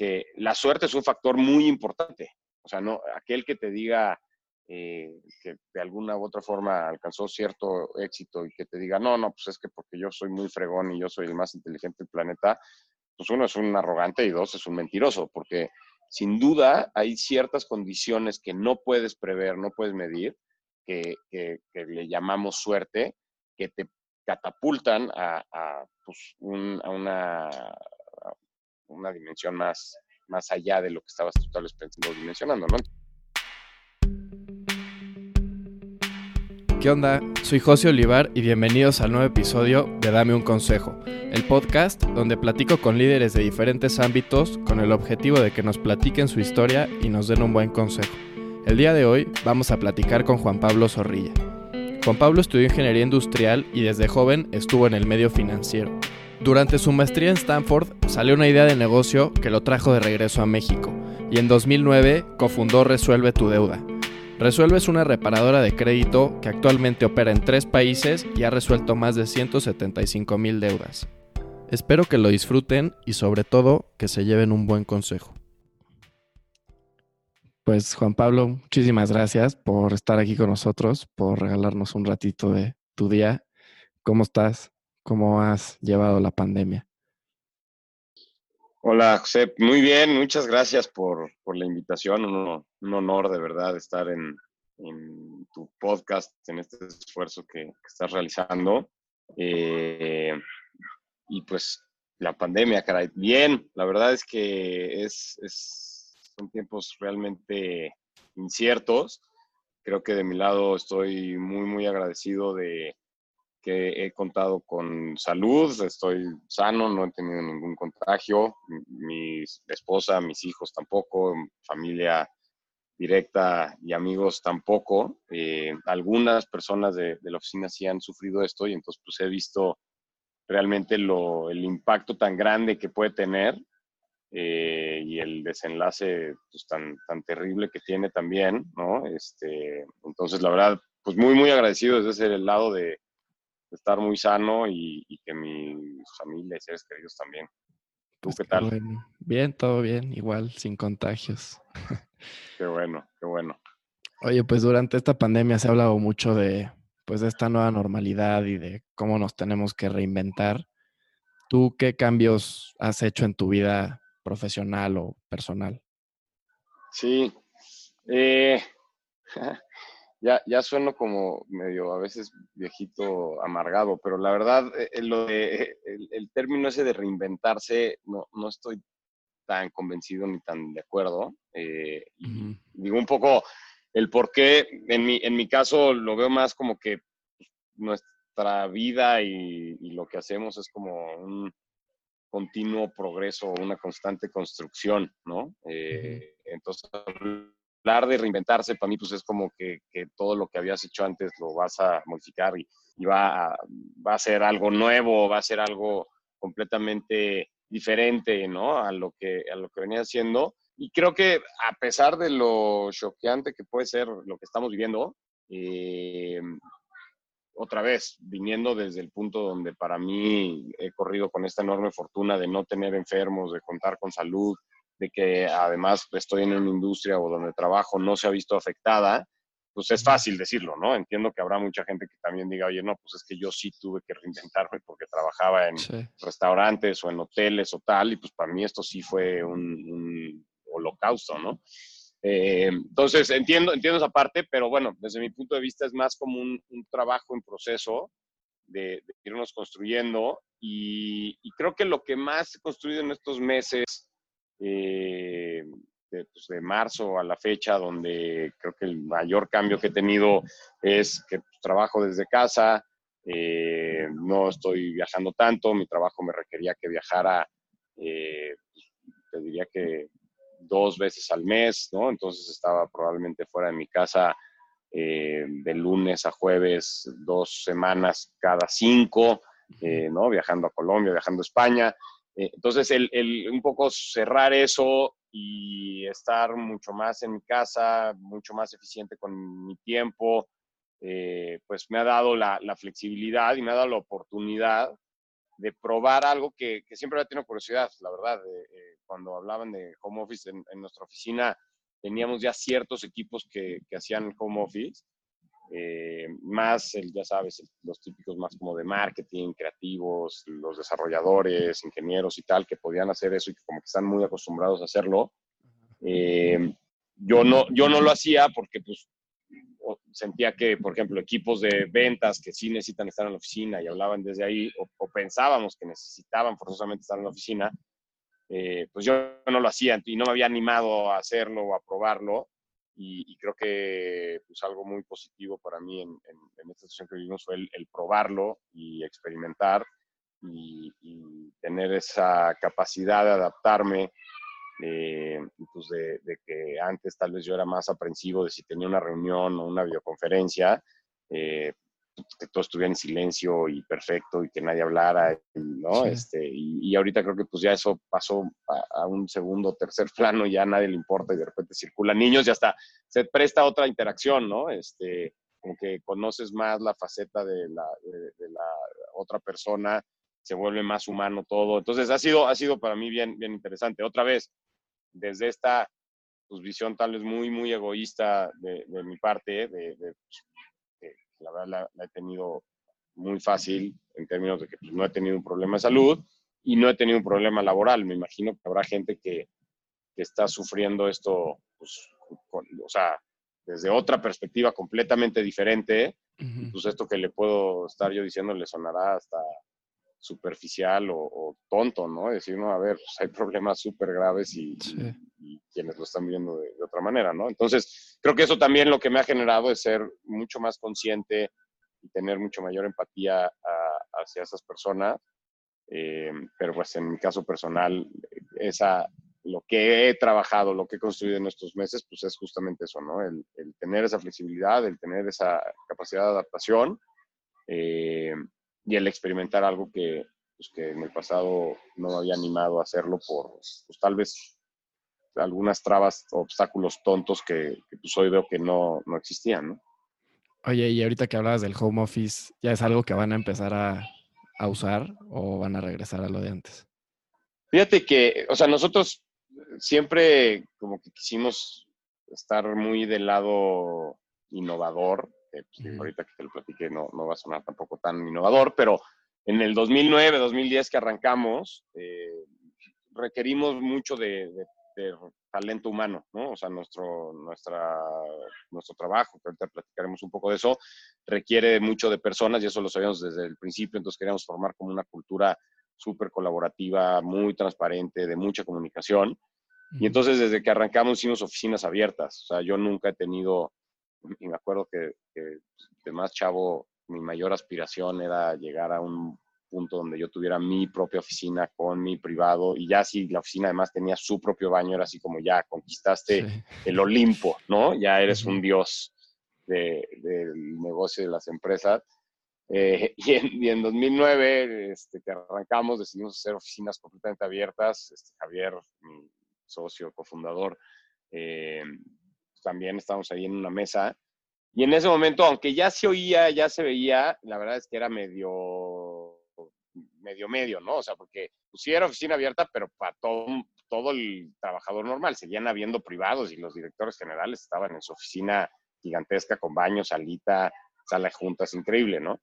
que la suerte es un factor muy importante. O sea, no, aquel que te diga eh, que de alguna u otra forma alcanzó cierto éxito y que te diga, no, no, pues es que porque yo soy muy fregón y yo soy el más inteligente del planeta, pues uno es un arrogante y dos es un mentiroso, porque sin duda hay ciertas condiciones que no puedes prever, no puedes medir, que, le llamamos suerte, que te catapultan a, pues, una, una dimensión más, allá de lo que estabas tú tal vez pensando dimensionando, ¿no? ¿Qué onda? Soy José Olivar y bienvenidos al nuevo episodio de Dame un Consejo, el podcast donde platico con líderes de diferentes ámbitos con el objetivo de que nos platiquen su historia y nos den un buen consejo. El día de hoy vamos a platicar con Juan Pablo Zorrilla. Juan Pablo estudió ingeniería industrial y desde joven estuvo en el medio financiero. Durante su maestría en Stanford salió una idea de negocio que lo trajo de regreso a México y en 2009 cofundó Resuelve tu deuda, Resuelve es una reparadora de crédito que actualmente opera en tres países y ha resuelto más de 175 mil deudas. Espero que lo disfruten y sobre todo que se lleven un buen consejo. Pues Juan Pablo, muchísimas gracias por estar aquí con nosotros, por regalarnos un ratito de tu día. ¿Cómo estás? ¿Cómo has llevado la pandemia? Hola, José. Muy bien, muchas gracias por, la invitación. Un, honor de verdad estar en, tu podcast, en este esfuerzo que, estás realizando. Eh, y pues la pandemia, caray. Bien, la verdad es que es, son tiempos realmente inciertos. Creo que de mi lado estoy muy, muy agradecido de, que he contado con salud, estoy sano, no he tenido ningún contagio, mi esposa, mis hijos tampoco, familia directa y amigos tampoco. Eh, algunas personas de, la oficina sí han sufrido esto y entonces pues he visto realmente lo, el impacto tan grande que puede tener eh, y el desenlace pues, tan, tan terrible que tiene también, ¿no? Este, entonces, la verdad, pues muy, muy agradecido desde ese lado de, estar muy sano y, que mi familia y seres queridos también. ¿Tú pues qué tal? Bien, todo bien, igual, sin contagios. Qué bueno, qué bueno. Oye, pues durante esta pandemia se ha hablado mucho de, pues, de esta nueva normalidad y de cómo nos tenemos que reinventar. ¿Tú qué cambios has hecho en tu vida profesional o personal? Sí, eh, ya, ya sueno como medio a veces viejito amargado, pero la verdad, eh, eh, lo de, el, término ese de reinventarse, no, no estoy tan convencido ni tan de acuerdo. Eh, digo un poco el por qué, en mi, en mi caso lo veo más como que nuestra vida y, lo que hacemos es como un continuo progreso, una constante construcción, ¿no? Entonces, hablar de reinventarse para mí pues es como que, todo lo que habías hecho antes lo vas a modificar y, va, a, va a ser algo nuevo, va a ser algo completamente diferente, ¿no? A lo que, a lo que venía haciendo. Y creo que a pesar de lo choqueante que puede ser lo que estamos viviendo, eh, otra vez, viniendo desde el punto donde para mí he corrido con esta enorme fortuna de no tener enfermos, de contar con salud, de que además estoy en una industria o donde trabajo no se ha visto afectada, pues es fácil decirlo, ¿no? Entiendo que habrá mucha gente que también diga, oye, no, pues es que yo sí tuve que reinventarme porque trabajaba en restaurantes o en hoteles o tal, y pues para mí esto sí fue un, holocausto, ¿no? Eh, entonces, entiendo, entiendo esa parte, pero bueno, desde mi punto de vista es más como un, trabajo en proceso de, irnos construyendo y, y, creo que lo que más he construido en estos meses eh, pues, de, marzo a la fecha, donde creo que el mayor cambio que he tenido es que pues, trabajo desde casa, eh, no estoy viajando tanto, mi trabajo me requería que viajara, eh, te diría que dos veces al mes, ¿no? Entonces estaba probablemente fuera de mi casa de lunes a jueves, dos semanas cada cinco, ¿no? Viajando a Colombia, viajando a España. Eh, entonces, el, un poco cerrar eso y estar mucho más en mi casa, mucho más eficiente con mi tiempo, eh, pues me ha dado la, flexibilidad y me ha dado la oportunidad de probar algo que, siempre había tenido curiosidad, la verdad. Eh, cuando hablaban de home office en, nuestra oficina, teníamos ya ciertos equipos que, que hacían home office eh, más, el, ya sabes, los típicos más como de marketing, creativos, los desarrolladores, ingenieros y tal, que podían hacer eso y que como que están muy acostumbrados a hacerlo. Eh, yo, no, yo no lo hacía porque pues sentía que, por ejemplo, equipos de ventas que sí necesitan estar en la oficina y hablaban desde ahí, o, pensábamos que necesitaban forzosamente estar en la oficina, eh, pues yo no lo hacía y no me había animado a hacerlo o a probarlo y, creo que pues, algo muy positivo para mí en, esta situación que vivimos fue el, probarlo y experimentar y, tener esa capacidad de adaptarme, eh, pues de, que antes tal vez yo era más aprensivo de si tenía una reunión o una videoconferencia, eh, que todo estuviera en silencio y perfecto y que nadie hablara, ¿no? Este, y, ahorita creo que pues ya eso pasó a, un segundo, tercer plano, ya a nadie le importa y de repente circulan niños y hasta se presta otra interacción, ¿no? Este, como que conoces más la faceta de la, de, la otra persona, se vuelve más humano todo. Entonces ha sido, ha sido para mí bien, bien interesante. Otra vez, desde esta pues, visión tal vez muy, muy egoísta de, mi parte, de, pues, la verdad la, he tenido muy fácil en términos de que pues, no he tenido un problema de salud y no he tenido un problema laboral. Me imagino que habrá gente que, que está sufriendo esto, pues, o sea, desde otra perspectiva completamente diferente. Pues esto que le puedo estar yo diciendo le sonará hasta superficial o, tonto, ¿no? Decir, no, a ver, pues, hay problemas súper graves y, quienes lo están viendo de, otra manera, ¿no? Entonces, creo que eso también lo que me ha generado es ser mucho más consciente y tener mucho mayor empatía hacia esas personas. Eh, pero pues en mi caso personal, esa, lo que he trabajado, lo que he construido en estos meses, pues es justamente eso, ¿no? El, tener esa flexibilidad, el tener esa capacidad de adaptación eh, y el experimentar algo que, pues, que en el pasado no me había animado a hacerlo por, pues tal vez algunas trabas, obstáculos tontos que, pues hoy veo que no, no existían, ¿no? Oye, y ahorita que hablabas del home office, ¿ya es algo que van a empezar a, a usar o van a regresar a lo de antes? Fíjate que, o sea, nosotros siempre como que quisimos estar muy del lado innovador. Pues, ahorita que te lo platiqué no, no va a sonar tampoco tan innovador, pero en el 2009, 2010 que arrancamos, eh, requerimos mucho de, talento humano, ¿no? O sea, nuestro, nuestra, nuestro trabajo, que ahorita platicaremos un poco de eso, requiere mucho de personas y eso lo sabíamos desde el principio, entonces queríamos formar como una cultura súper colaborativa, muy transparente, de mucha comunicación. Y entonces desde que arrancamos hicimos oficinas abiertas. O sea, yo nunca he tenido, y me acuerdo que, que de más chavo, mi mayor aspiración era llegar a un punto donde yo tuviera mi propia oficina con mi privado y ya si la oficina además tenía su propio baño, era así como ya conquistaste el Olimpo, ¿no? Ya eres un dios del negocio de las empresas. Eh, y, en, 2009, este, que arrancamos, decidimos hacer oficinas completamente abiertas. Este, Javier, mi socio, cofundador, eh, también estábamos ahí en una mesa. Y en ese momento, aunque ya se oía, ya se veía, la verdad es que era medio, medio, medio, ¿no? O sea, porque pues, sí era oficina abierta, pero para todo, todo el trabajador normal. Seguían habiendo privados y los directores generales estaban en su oficina gigantesca con baño, salita, sala de juntas, increíble, ¿no?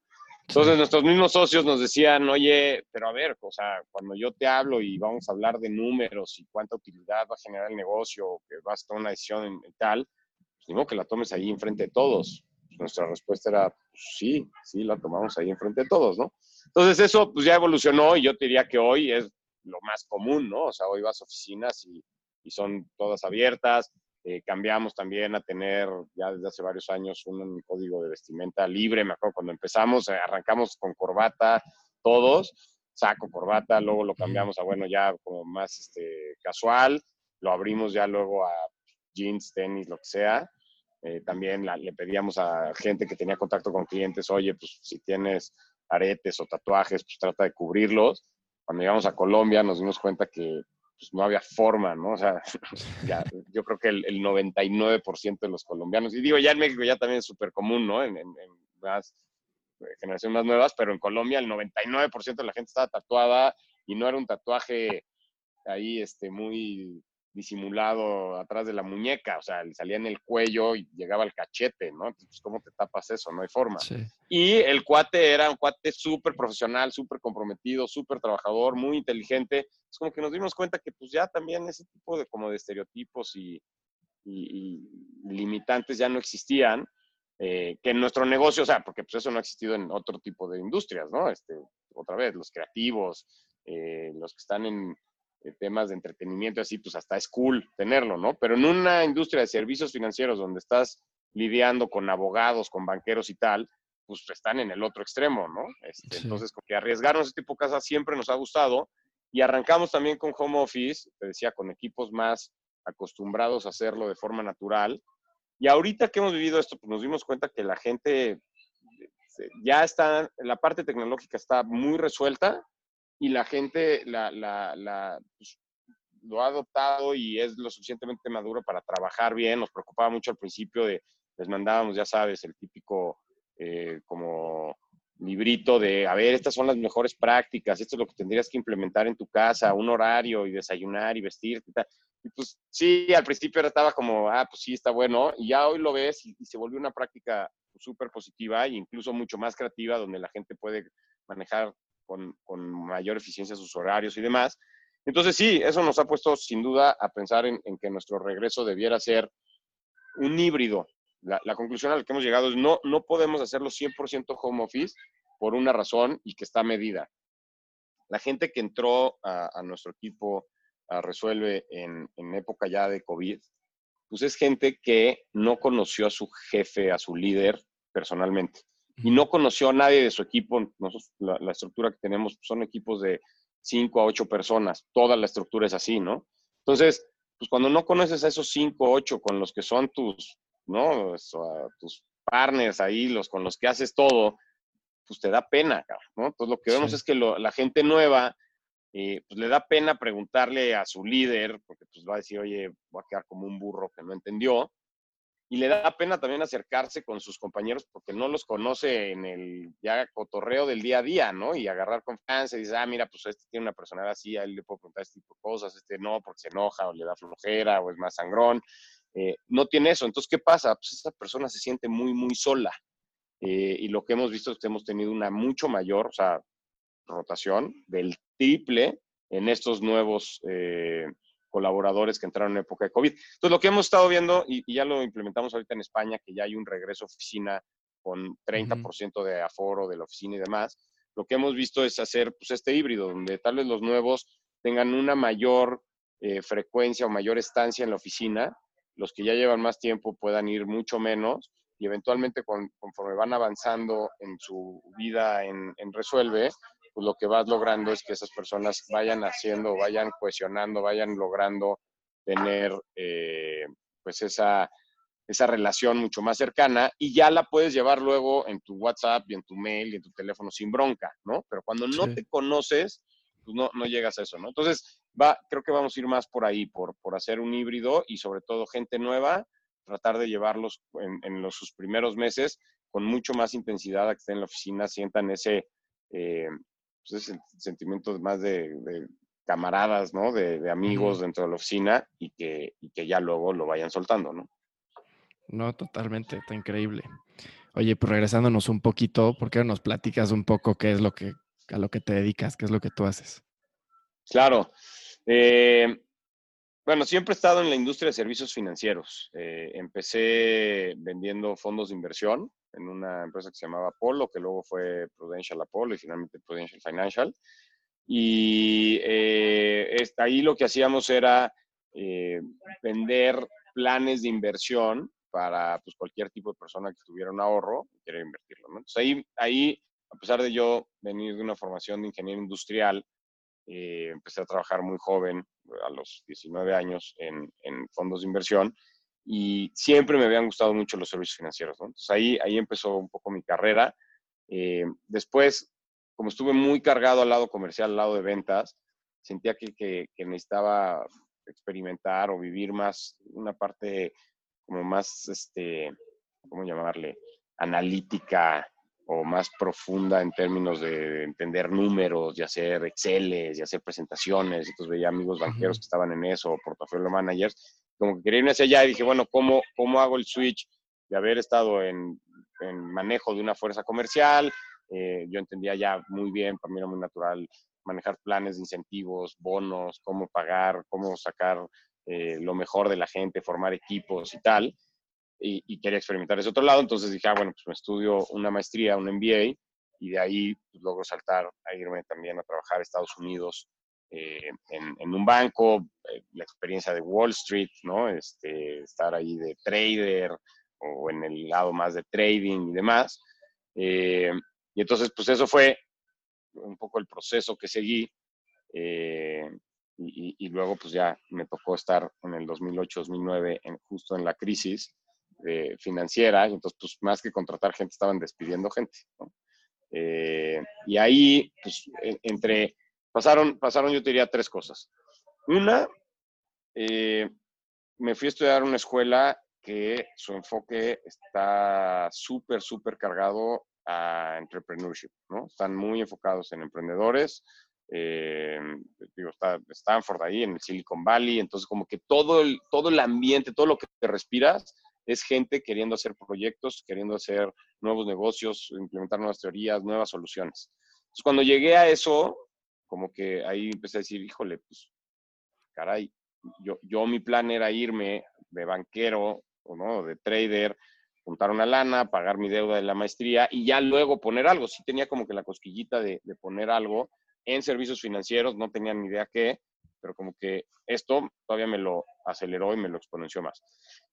Entonces nuestros mismos socios nos decían, oye, pero a ver, o sea, cuando yo te hablo y vamos a hablar de números y cuánta utilidad va a generar el negocio, que vas a tomar una decisión y tal, pues ni que la tomes ahí enfrente de todos. Pues, nuestra respuesta era, pues, sí, sí, la tomamos ahí enfrente de todos, ¿no? Entonces eso pues ya evolucionó y yo te diría que hoy es lo más común, ¿no? O sea, hoy vas a oficinas y, y son todas abiertas, eh, cambiamos también a tener ya desde hace varios años un, código de vestimenta libre. Me acuerdo cuando empezamos, eh, arrancamos con corbata todos, saco, corbata, luego lo cambiamos a, bueno, ya como más este, casual, lo abrimos ya luego a jeans, tenis, lo que sea. Eh, también le pedíamos a gente que tenía contacto con clientes, oye, pues si tienes aretes o tatuajes, pues trata de cubrirlos. Cuando llegamos a Colombia nos dimos cuenta que pues no había forma, ¿no? O sea, ya, yo creo que el, 99% de los colombianos, y digo, ya en México ya también es súper común, ¿no? En, más generaciones más nuevas, pero en Colombia el 99% de la gente estaba tatuada y no era un tatuaje ahí este, muy disimulado atrás de la muñeca, o sea, le salía en el cuello y llegaba al cachete, ¿no? Pues, ¿cómo te tapas eso? No hay forma. Y el cuate era un cuate súper profesional, súper comprometido, súper trabajador, muy inteligente. Es como que nos dimos cuenta que pues ya también ese tipo de como de estereotipos y, limitantes ya no existían, eh, que en nuestro negocio, o sea, porque pues eso no ha existido en otro tipo de industrias, ¿no? Este, otra vez, los creativos, eh, los que están en temas de entretenimiento, así, pues hasta es cool tenerlo, ¿no? Pero en una industria de servicios financieros donde estás lidiando con abogados, con banqueros y tal, pues están en el otro extremo, ¿no? Este, entonces, como que arriesgarnos este tipo de cosas siempre nos ha gustado y arrancamos también con home office, te decía, con equipos más acostumbrados a hacerlo de forma natural. Y ahorita que hemos vivido esto, pues nos dimos cuenta que la gente ya está, la parte tecnológica está muy resuelta y la gente la, la, la pues, lo ha adoptado y es lo suficientemente maduro para trabajar bien. Nos preocupaba mucho al principio de, les mandábamos, ya sabes, el típico eh, como librito de, a ver, estas son las mejores prácticas, esto es lo que tendrías que implementar en tu casa, un horario y desayunar y vestir y tal. Y pues sí, al principio estaba como, ah, pues sí, está bueno, y ya hoy lo ves y, se volvió una práctica súper positiva e incluso mucho más creativa, donde la gente puede manejar con, mayor eficiencia sus horarios y demás. Entonces sí, eso nos ha puesto sin duda a pensar en, que nuestro regreso debiera ser un híbrido. La, conclusión a la que hemos llegado es no, no podemos hacerlo 100% home office por una razón y que está medida. La gente que entró a, nuestro equipo a Resuelve en, en, época ya de COVID, pues es gente que no conoció a su jefe, a su líder personalmente y no conoció a nadie de su equipo. Nosotros, la, estructura que tenemos son equipos de 5 a 8 personas. Toda la estructura es así, ¿no? Entonces, pues cuando no conoces a esos 5 o 8 con los que son tus, ¿no? tus partners ahí, los con los que haces todo, pues te da pena, ¿no? Entonces lo que vemos es que la gente nueva, eh, pues le da pena preguntarle a su líder, porque pues va a decir, oye, voy a quedar como un burro que no entendió, y le da pena también acercarse con sus compañeros porque no los conoce en el ya cotorreo del día a día, ¿no? Y agarrar confianza y dice, ah, mira, pues este tiene una personalidad así, a él le puedo preguntar este tipo de cosas, este no, porque se enoja o le da flojera o es más sangrón. Eh, no tiene eso. Entonces, ¿qué pasa? Pues esa persona se siente muy, muy sola. Eh, y lo que hemos visto es que hemos tenido una mucho mayor, o sea, rotación del triple en estos nuevos eh, colaboradores que entraron en época de COVID. Entonces, lo que hemos estado viendo, y, ya lo implementamos ahorita en España, que ya hay un regreso a oficina con 30% de aforo de la oficina y demás, lo que hemos visto es hacer pues, este híbrido, donde tal vez los nuevos tengan una mayor eh, frecuencia o mayor estancia en la oficina, los que ya llevan más tiempo puedan ir mucho menos y eventualmente conforme van avanzando en su vida en, en Resuelve, pues lo que vas logrando es que esas personas vayan haciendo, vayan cohesionando, vayan logrando tener eh, pues esa, esa relación mucho más cercana y ya la puedes llevar luego en tu WhatsApp y en tu mail y en tu teléfono sin bronca, ¿no? Pero cuando no te conoces, pues no, no llegas a eso, ¿no? Entonces, va, creo que vamos a ir más por ahí, por, por hacer un híbrido y sobre todo gente nueva, tratar de llevarlos en, en los, sus primeros meses con mucho más intensidad a que estén en la oficina, sientan ese, eh, pues, es sentimiento más de, camaradas, ¿no? De, amigos dentro de la oficina y que, que ya luego lo vayan soltando, ¿no? No, totalmente, está increíble. Oye, pues regresándonos un poquito, ¿por qué nos platicas un poco qué es lo que, a lo que te dedicas, qué es lo que tú haces? Claro. Eh, bueno, siempre he estado en la industria de servicios financieros. Eh, empecé vendiendo fondos de inversión, en una empresa que se llamaba Apollo, que luego fue Prudential Apollo y finalmente Prudential Financial. Y eh, ahí lo que hacíamos era eh, vender planes de inversión para pues, cualquier tipo de persona que tuviera un ahorro y quiera invertirlo. Entonces ahí, ahí, a pesar de yo venir de una formación de ingeniero industrial, eh, empecé a trabajar muy joven, a los 19 años, en, en fondos de inversión y siempre me habían gustado mucho los servicios financieros. Entonces ahí, ahí empezó un poco mi carrera. Eh, después, como estuve muy cargado al lado comercial, al lado de ventas, sentía que, que, necesitaba experimentar o vivir más una parte como más, este, ¿cómo llamarle? Analítica, o más profunda en términos de entender números y hacer Exceles y hacer presentaciones. Entonces veía amigos banqueros que estaban en eso, o portafolio managers, como que quería irme hacia allá y dije, bueno, ¿cómo, cómo hago el switch de haber estado en, en manejo de una fuerza comercial? Eh, yo entendía ya muy bien, para mí era muy natural manejar planes de incentivos, bonos, cómo pagar, cómo sacar eh, lo mejor de la gente, formar equipos y tal y, quería experimentar ese otro lado, entonces dije, ah, bueno, pues me estudio una maestría, un MBA, y de ahí pues, logro saltar a irme también a trabajar a Estados Unidos eh, en, un banco, eh, la experiencia de Wall Street, ¿no? Este, estar ahí de trader o en el lado más de trading y demás. Eh, y entonces, pues eso fue un poco el proceso que seguí. Y, y, luego, pues ya me tocó estar en el 2008-2009, en, justo en la crisis, eh, financiera, y entonces, pues más que contratar gente, estaban despidiendo gente. Eh, y ahí, pues, entre, pasaron, pasaron, yo te diría, tres cosas. Una, eh, me fui a estudiar una escuela que su enfoque está súper, súper cargado a entrepreneurship, ¿no? Están muy enfocados en emprendedores. digo, está Stanford ahí en el Silicon Valley, entonces como que todo el, todo el ambiente, todo lo que te respiras, es gente queriendo hacer proyectos, queriendo hacer nuevos negocios, implementar nuevas teorías, nuevas soluciones. Entonces, cuando llegué a eso, como que ahí empecé a decir, híjole, pues, caray, yo, yo mi plan era irme de banquero o no, de trader, juntar una lana, pagar mi deuda de la maestría y ya luego poner algo. Sí tenía como que la cosquillita de, de poner algo en servicios financieros, no tenía ni idea qué, pero como que esto todavía me lo aceleró y me lo exponenció más.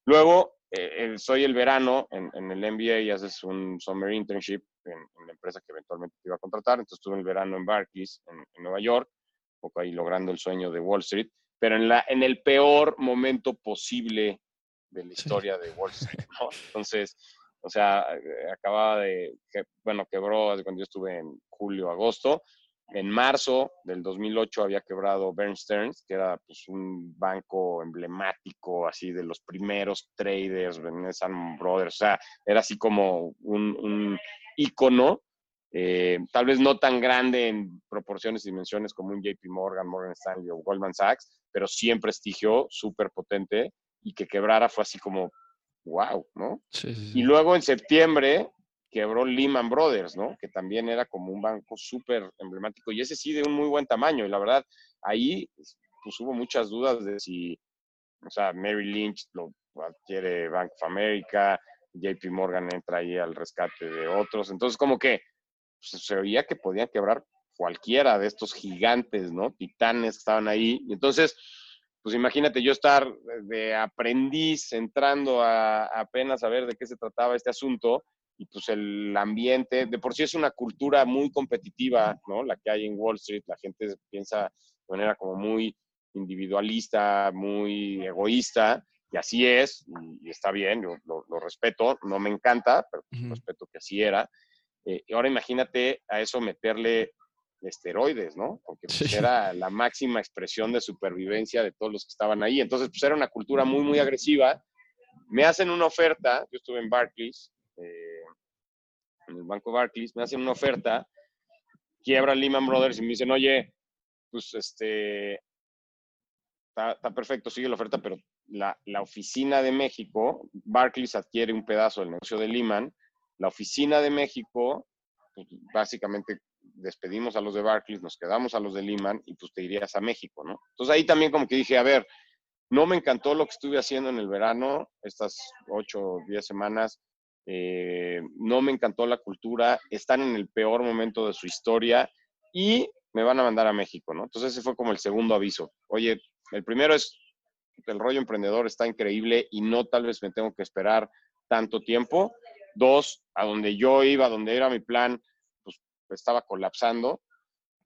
Luego, eh, soy el verano en, el MBA y haces un summer internship en, la empresa que eventualmente te iba a contratar. Entonces estuve el verano en Barclays, en, Nueva York, un poco ahí logrando el sueño de Wall Street, pero en, la, en el peor momento posible de la historia de Wall Street. Entonces, o sea, eh, acababa de, bueno, quebró cuando yo estuve en julio, agosto, en marzo del 2008 había quebrado Bern Stearns, que era pues, un banco emblemático, así de los primeros traders, Sam Brothers, o sea, era así como un, un ícono, eh, tal vez no tan grande en proporciones y dimensiones como un JP Morgan, Morgan Stanley o Goldman Sachs, pero sí en prestigio, súper potente, y que quebrara fue así como, wow, ¿no? Y luego en septiembre quebró Lehman Brothers, ¿no? Que también era como un banco súper emblemático y ese sí de un muy buen tamaño. Y la verdad, ahí pues hubo muchas dudas de si, o sea, Mary Lynch lo adquiere Bank of America, JP Morgan entra ahí al rescate de otros. Entonces, como que pues, se oía que podían quebrar cualquiera de estos gigantes, ¿no? Titanes que estaban ahí. Y entonces, pues imagínate yo estar de aprendiz entrando a, a apenas a ver de qué se trataba este asunto y pues el ambiente, de por sí es una cultura muy competitiva, ¿no? La que hay en Wall Street, la gente piensa de manera como muy individualista, muy egoísta, y así es, y, está bien, yo lo, respeto, no me encanta, pero pues, respeto que así era. Eh, y ahora imagínate a eso meterle esteroides, ¿no? Porque pues, era la máxima expresión de supervivencia de todos los que estaban ahí. Entonces, pues era una cultura muy, muy agresiva. Me hacen una oferta, yo estuve en Barclays, eh, en el Banco Barclays, me hacen una oferta, quiebra Lehman Brothers y me dicen, oye, pues este, está, perfecto, sigue la oferta, pero la, la, oficina de México, Barclays adquiere un pedazo del negocio de Lehman, la oficina de México, pues, básicamente despedimos a los de Barclays, nos quedamos a los de Lehman y pues te irías a México, ¿no? Entonces ahí también como que dije, a ver, no me encantó lo que estuve haciendo en el verano, estas ocho o diez semanas, eh, no me encantó la cultura, están en el peor momento de su historia y me van a mandar a México, ¿no? Entonces ese fue como el segundo aviso. Oye, el primero es, el rollo emprendedor está increíble y no tal vez me tengo que esperar tanto tiempo. Dos, a donde yo iba, donde era mi plan, pues estaba colapsando.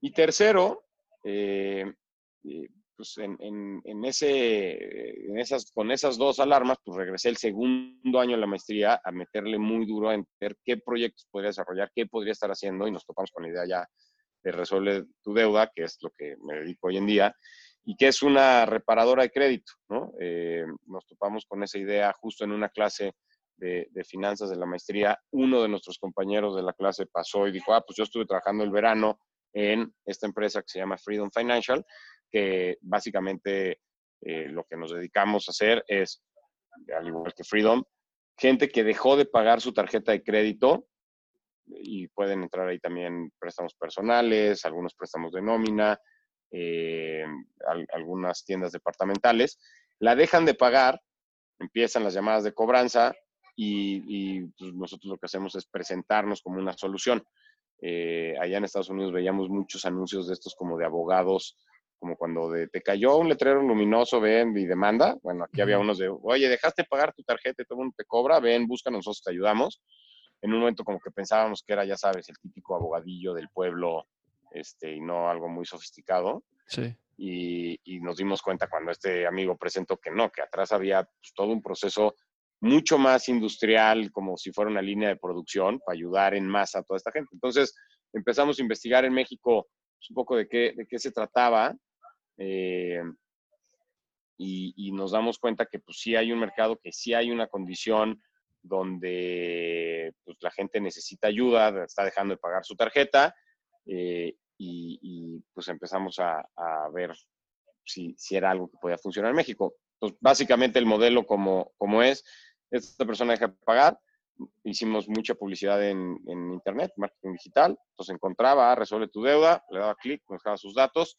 Y tercero, eh, eh, pues en, en, ese, en esas, con esas dos alarmas, pues regresé el segundo año de la maestría a meterle muy duro a entender qué proyectos podría desarrollar, qué podría estar haciendo y nos topamos con la idea ya de resolver tu deuda, que es lo que me dedico hoy en día, y que es una reparadora de crédito, ¿no? Eh, nos topamos con esa idea justo en una clase de, finanzas de la maestría, uno de nuestros compañeros de la clase pasó y dijo, ah, pues yo estuve trabajando el verano en esta empresa que se llama Freedom Financial, que básicamente eh, lo que nos dedicamos a hacer es, al igual que Freedom, gente que dejó de pagar su tarjeta de crédito y pueden entrar ahí también préstamos personales, algunos préstamos de nómina, eh, algunas tiendas departamentales, la dejan de pagar, empiezan las llamadas de cobranza y, pues, nosotros lo que hacemos es presentarnos como una solución. Eh, allá en Estados Unidos veíamos muchos anuncios de estos como de abogados, como cuando te cayó un letrero luminoso, ven y demanda. Bueno, aquí había unos de, oye, dejaste pagar tu tarjeta y todo el mundo te cobra, ven, busca, nosotros te ayudamos. En un momento como que pensábamos que era, ya sabes, el típico abogadillo del pueblo este, y no algo muy sofisticado. Sí. Y, nos dimos cuenta cuando este amigo presentó que no, que atrás había pues, todo un proceso mucho más industrial, como si fuera una línea de producción para ayudar en masa a toda esta gente. Entonces empezamos a investigar en México pues, un poco de qué, de qué se trataba eh, y, nos damos cuenta que pues sí hay un mercado, que sí hay una condición donde pues, la gente necesita ayuda, está dejando de pagar su tarjeta eh, y, pues empezamos a, ver si, si, era algo que podía funcionar en México. Pues básicamente el modelo como, como es, esta persona deja de pagar, hicimos mucha publicidad en, en, internet, marketing digital, entonces encontraba, resuelve tu deuda, le daba clic, nos dejaba sus datos,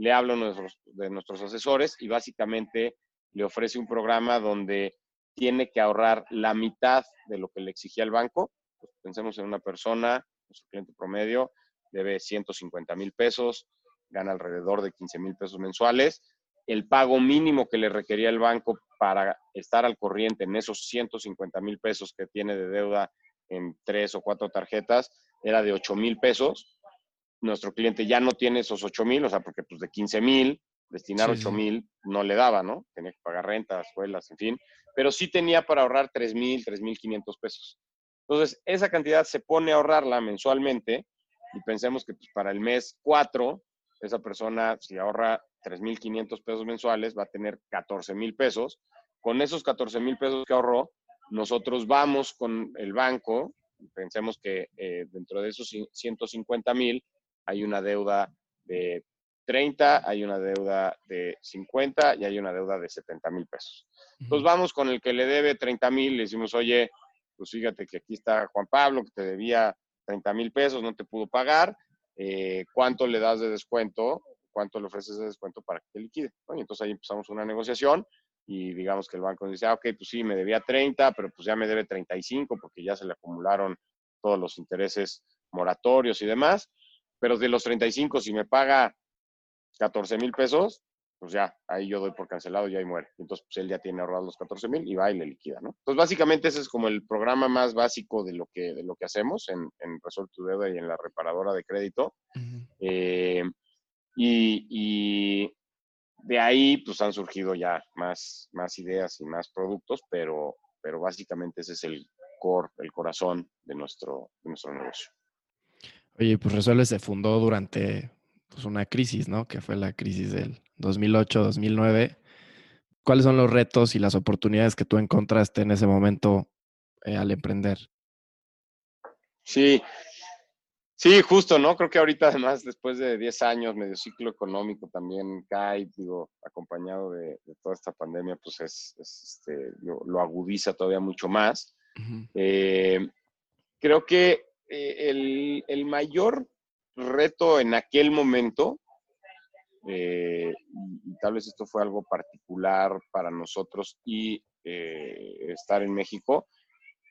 le nuestros, de nuestros asesores y básicamente le ofrece un programa donde tiene que ahorrar la mitad de lo que le exigía el banco. Pues pensemos en una persona, nuestro cliente promedio, debe 150 mil pesos, gana alrededor de 15 mil pesos mensuales. El pago mínimo que le requería el banco para estar al corriente en esos 150 mil pesos que tiene de deuda en tres o cuatro tarjetas era de 8 mil pesos. Nuestro cliente ya no tiene esos 8 mil, o sea, porque pues de 15 mil, destinar 8 mil no le daba, ¿no? Tenía que pagar rentas, escuelas, en fin. Pero sí tenía para ahorrar 3 mil, 3 mil 500 pesos. Entonces, esa cantidad se pone a ahorrarla mensualmente y pensemos que pues, para el mes 4, esa persona, si ahorra 3.500 pesos mensuales, va a tener 14.000 pesos. Con esos 14.000 pesos que ahorró, nosotros vamos con el banco, pensemos que eh, dentro de esos 150.000 hay una deuda de 30, hay una deuda de 50 y hay una deuda de 70 mil pesos. Entonces vamos con el que le debe 30 mil, le decimos, oye, pues fíjate que aquí está Juan Pablo, que te debía 30 mil pesos, no te pudo pagar, eh, ¿cuánto le das de descuento? ¿Cuánto le ofreces de descuento para que te liquide? Y entonces ahí empezamos una negociación y digamos que el banco dice, ah, ok, pues sí, me debía 30, pero pues ya me debe 35 porque ya se le acumularon todos los intereses moratorios y demás, pero de los 35, si me paga 14 mil pesos, pues ya, ahí yo doy por cancelado y ahí muere. Entonces, pues él ya tiene ahorrados los 14 mil y va y le liquida, ¿no? Entonces, básicamente ese es como el programa más básico de lo que, de lo que hacemos en, en Resolve tu Deuda y en la reparadora de crédito. Eh, y, de ahí, pues han surgido ya más, más ideas y más productos, pero, pero básicamente ese es el core, el corazón de nuestro, de nuestro negocio. Oye, pues Resolve se fundó durante pues, una crisis, ¿no? Que fue la crisis del 2008-2009. ¿Cuáles son los retos y las oportunidades que tú encontraste en ese momento eh, al emprender? Sí, sí, justo, ¿no? Creo que ahorita además, después de 10 años, medio ciclo económico también cae, digo, acompañado de, toda esta pandemia, pues es, este, lo, agudiza todavía mucho más. Eh, creo que eh, el, mayor reto en aquel momento, eh, y, tal vez esto fue algo particular para nosotros y eh, estar en México,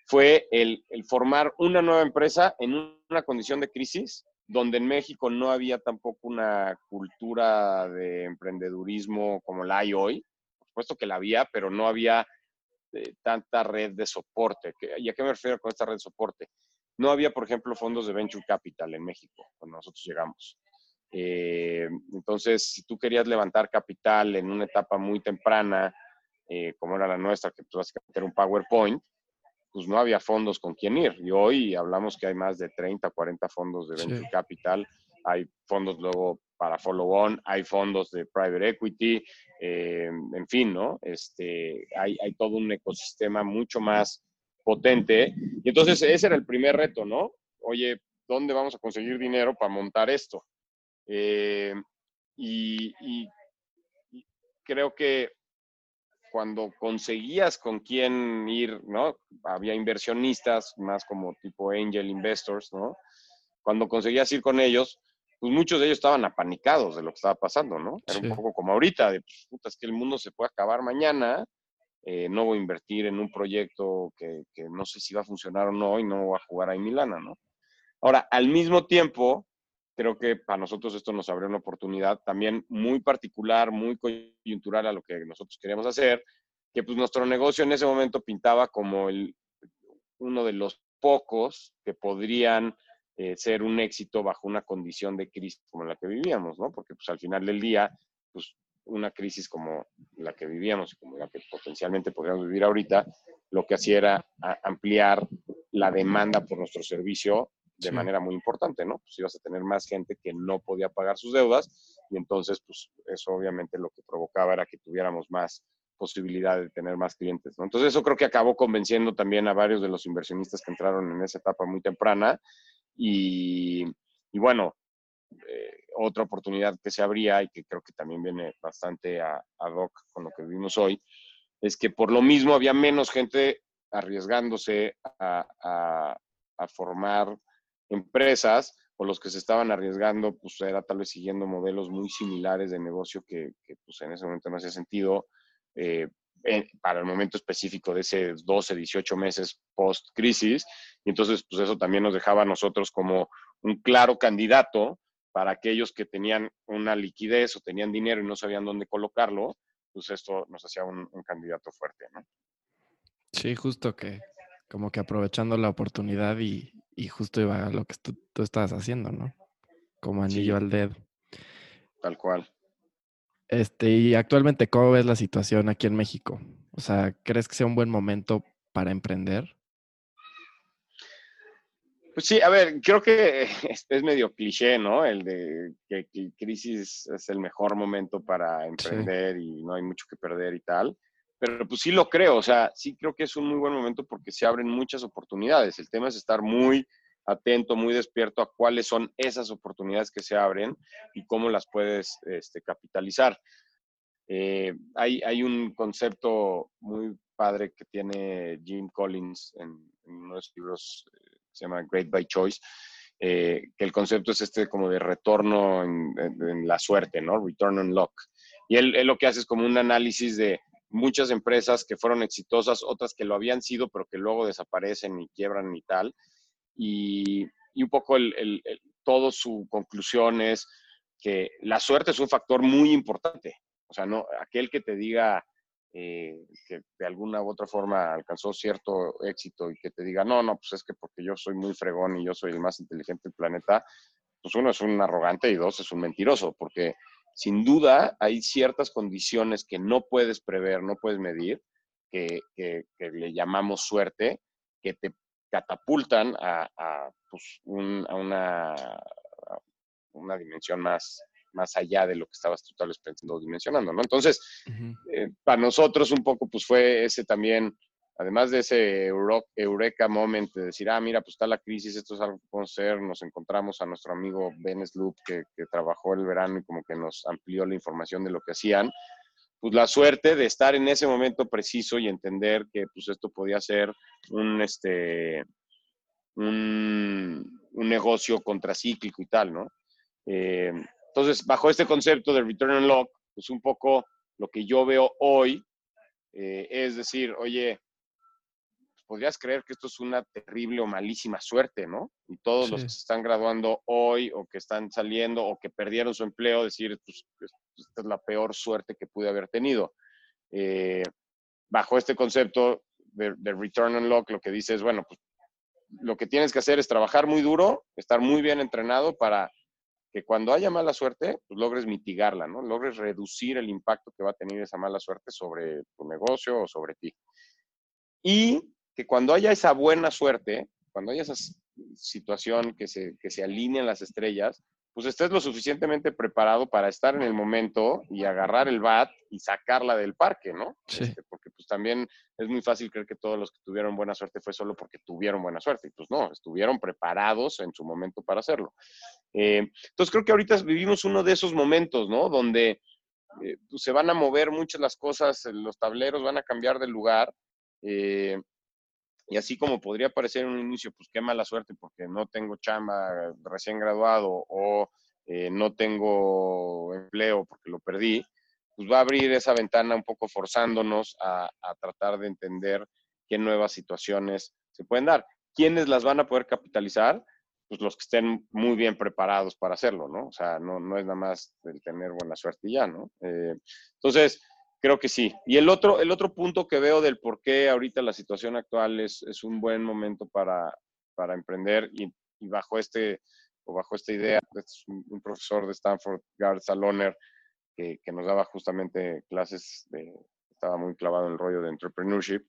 fue el, formar una nueva empresa en una condición de crisis, donde en México no había tampoco una cultura de emprendedurismo como la hay hoy. Por supuesto que la había, pero no había eh, tanta red de soporte. ¿Y a qué me refiero con esta red de soporte? No había, por ejemplo, fondos de venture capital en México cuando nosotros llegamos. Eh, entonces, si tú querías levantar capital en una etapa muy temprana, eh, como era la nuestra, que básicamente era un PowerPoint, pues no había fondos con quien ir. Y hoy hablamos que hay más de 30, 40 fondos de venture capital, hay fondos luego para follow-on, hay fondos de private equity, eh, en fin, ¿no? Este, hay, hay todo un ecosistema mucho más potente. Y entonces ese era el primer reto, ¿no? Oye, ¿dónde vamos a conseguir dinero para montar esto? Eh, y, creo que cuando conseguías con quién ir, ¿no? Había inversionistas, más como tipo angel investors, ¿no? Cuando conseguías ir con ellos, pues muchos de ellos estaban apanicados de lo que estaba pasando, ¿no? Era un poco como ahorita, de, pues, puta, es que el mundo se puede acabar mañana, eh, no voy a invertir en un proyecto que, no sé si va a funcionar o no y no voy a jugar ahí Milana, ¿no? Ahora, al mismo tiempo, creo que para nosotros esto nos abrió una oportunidad también muy particular, muy coyuntural a lo que nosotros queríamos hacer, que pues nuestro negocio en ese momento pintaba como el, uno de los pocos que podrían eh, ser un éxito bajo una condición de crisis como la que vivíamos, ¿no? Porque pues al final del día, pues una crisis como la que vivíamos y como la que potencialmente podríamos vivir ahorita, lo que hacía era ampliar la demanda por nuestro servicio de manera muy importante, ¿no? Pues ibas a tener más gente que no podía pagar sus deudas y entonces, pues eso obviamente lo que provocaba era que tuviéramos más posibilidad de tener más clientes, ¿no? Entonces eso creo que acabó convenciendo también a varios de los inversionistas que entraron en esa etapa muy temprana y, bueno, eh, otra oportunidad que se abría y que creo que también viene bastante a, hoc con lo que vivimos hoy, es que por lo mismo había menos gente arriesgándose a, formar empresas o los que se estaban arriesgando, pues era tal vez siguiendo modelos muy similares de negocio que, pues en ese momento no hacía sentido. Eh, para el momento específico de ese 12, 18 meses post-crisis. Y entonces, pues eso también nos dejaba a nosotros como un claro candidato para aquellos que tenían una liquidez o tenían dinero y no sabían dónde colocarlo, pues esto nos hacía un, candidato fuerte, ¿no? Sí, justo que como que aprovechando la oportunidad y, justo iba a lo que tú, tú estabas haciendo, ¿no? Como anillo al dedo. Tal cual. Este, y actualmente, ¿cómo ves la situación aquí en México? O sea, ¿crees que sea un buen momento para emprender? Pues sí, a ver, creo que es, medio cliché, ¿no? El de que, crisis es el mejor momento para emprender y no hay mucho que perder y tal. Pero pues sí lo creo, o sea, sí creo que es un muy buen momento porque se abren muchas oportunidades. El tema es estar muy atento, muy despierto a cuáles son esas oportunidades que se abren y cómo las puedes este, capitalizar. Eh, hay, hay, un concepto muy padre que tiene Jim Collins en, uno de sus libros que se llama Great by Choice, eh, que el concepto es este como de retorno en, la suerte, ¿no? Return on luck. Y él, lo que hace es como un análisis de muchas empresas que fueron exitosas, otras que lo habían sido, pero que luego desaparecen y quiebran y tal, y, un poco el, todo su conclusión es que la suerte es un factor muy importante. O sea, no, aquel que te diga eh, que de alguna u otra forma alcanzó cierto éxito y que te diga, no, no, pues es que porque yo soy muy fregón y yo soy el más inteligente del planeta, pues uno es un arrogante y dos es un mentiroso, porque sin duda hay ciertas condiciones que no puedes prever, no puedes medir, que, que le llamamos suerte, que te catapultan a, pues, una, una dimensión más, más allá de lo que estabas tú tal vez pensando dimensionando, ¿no? Entonces, eh, para nosotros un poco, pues fue ese también, además de ese eureka moment de decir, ah, mira, pues está la crisis, esto es algo que podemos hacer, nos encontramos a nuestro amigo Ben Sloop, que, que trabajó el verano y como que nos amplió la información de lo que hacían, pues la suerte de estar en ese momento preciso y entender que pues esto podía ser un, este, un, negocio contracíclico y tal, ¿no? Eh, entonces, bajo este concepto de return on lock, pues un poco lo que yo veo hoy eh, es decir, oye, podrías creer que esto es una terrible o malísima suerte, ¿no? Y todos los que se están graduando hoy o que están saliendo o que perdieron su empleo, decir, pues, esta es la peor suerte que pude haber tenido. Eh, bajo este concepto de, return on lock, lo que dice es, bueno, pues lo que tienes que hacer es trabajar muy duro, estar muy bien entrenado para que cuando haya mala suerte, pues logres mitigarla, ¿no? Logres reducir el impacto que va a tener esa mala suerte sobre tu negocio o sobre ti. Y que cuando haya esa buena suerte, cuando haya esa situación que se, que se alineen las estrellas, pues estés lo suficientemente preparado para estar en el momento y agarrar el bat y sacarla del parque, ¿no? Sí. Este, porque pues también es muy fácil creer que todos los que tuvieron buena suerte fue solo porque tuvieron buena suerte. Y pues no, estuvieron preparados en su momento para hacerlo. Eh, entonces creo que ahorita vivimos uno de esos momentos, ¿no? Donde eh, pues, se van a mover muchas las cosas, los tableros van a cambiar de lugar. Eh, y así como podría parecer en un inicio, pues qué mala suerte porque no tengo chamba recién graduado o eh, no tengo empleo porque lo perdí, pues va a abrir esa ventana un poco forzándonos a, a tratar de entender qué nuevas situaciones se pueden dar. ¿Quiénes las van a poder capitalizar? Pues los que estén muy bien preparados para hacerlo, ¿no? O sea, no, no es nada más el tener buena suerte y ya, ¿no? Eh, entonces, Creo que sí. Y el otro, el otro punto que veo del por qué ahorita la situación actual es, es un buen momento para, para emprender y, bajo este o bajo esta idea, un profesor de Stanford, Garth Saloner, que, que, nos daba justamente clases, de, estaba muy clavado en el rollo de entrepreneurship,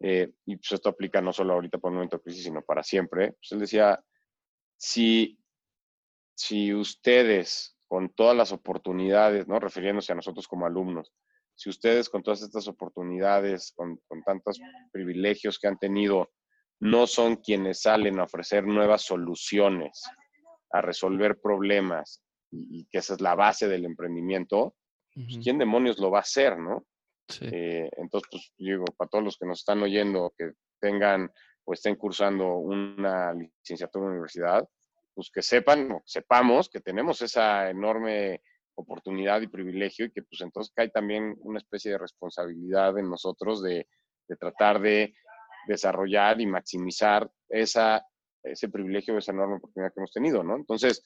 eh, y pues esto aplica no solo ahorita por un momento de crisis, sino para siempre. Pues él decía, si, si ustedes con todas las oportunidades, ¿no? refiriéndose a nosotros como alumnos, si ustedes con todas estas oportunidades, con, con, tantos privilegios que han tenido, no son quienes salen a ofrecer nuevas soluciones, a resolver problemas, y, y que esa es la base del emprendimiento, uh -huh. pues, ¿quién demonios lo va a hacer, no? Sí. Eh, entonces, pues digo, para todos los que nos están oyendo, que tengan o estén cursando una licenciatura en universidad, pues que sepan, o sepamos que tenemos esa enorme oportunidad y privilegio y que pues entonces cae también una especie de responsabilidad en nosotros de, de tratar de desarrollar y maximizar esa, ese privilegio, esa enorme oportunidad que hemos tenido, ¿no? Entonces,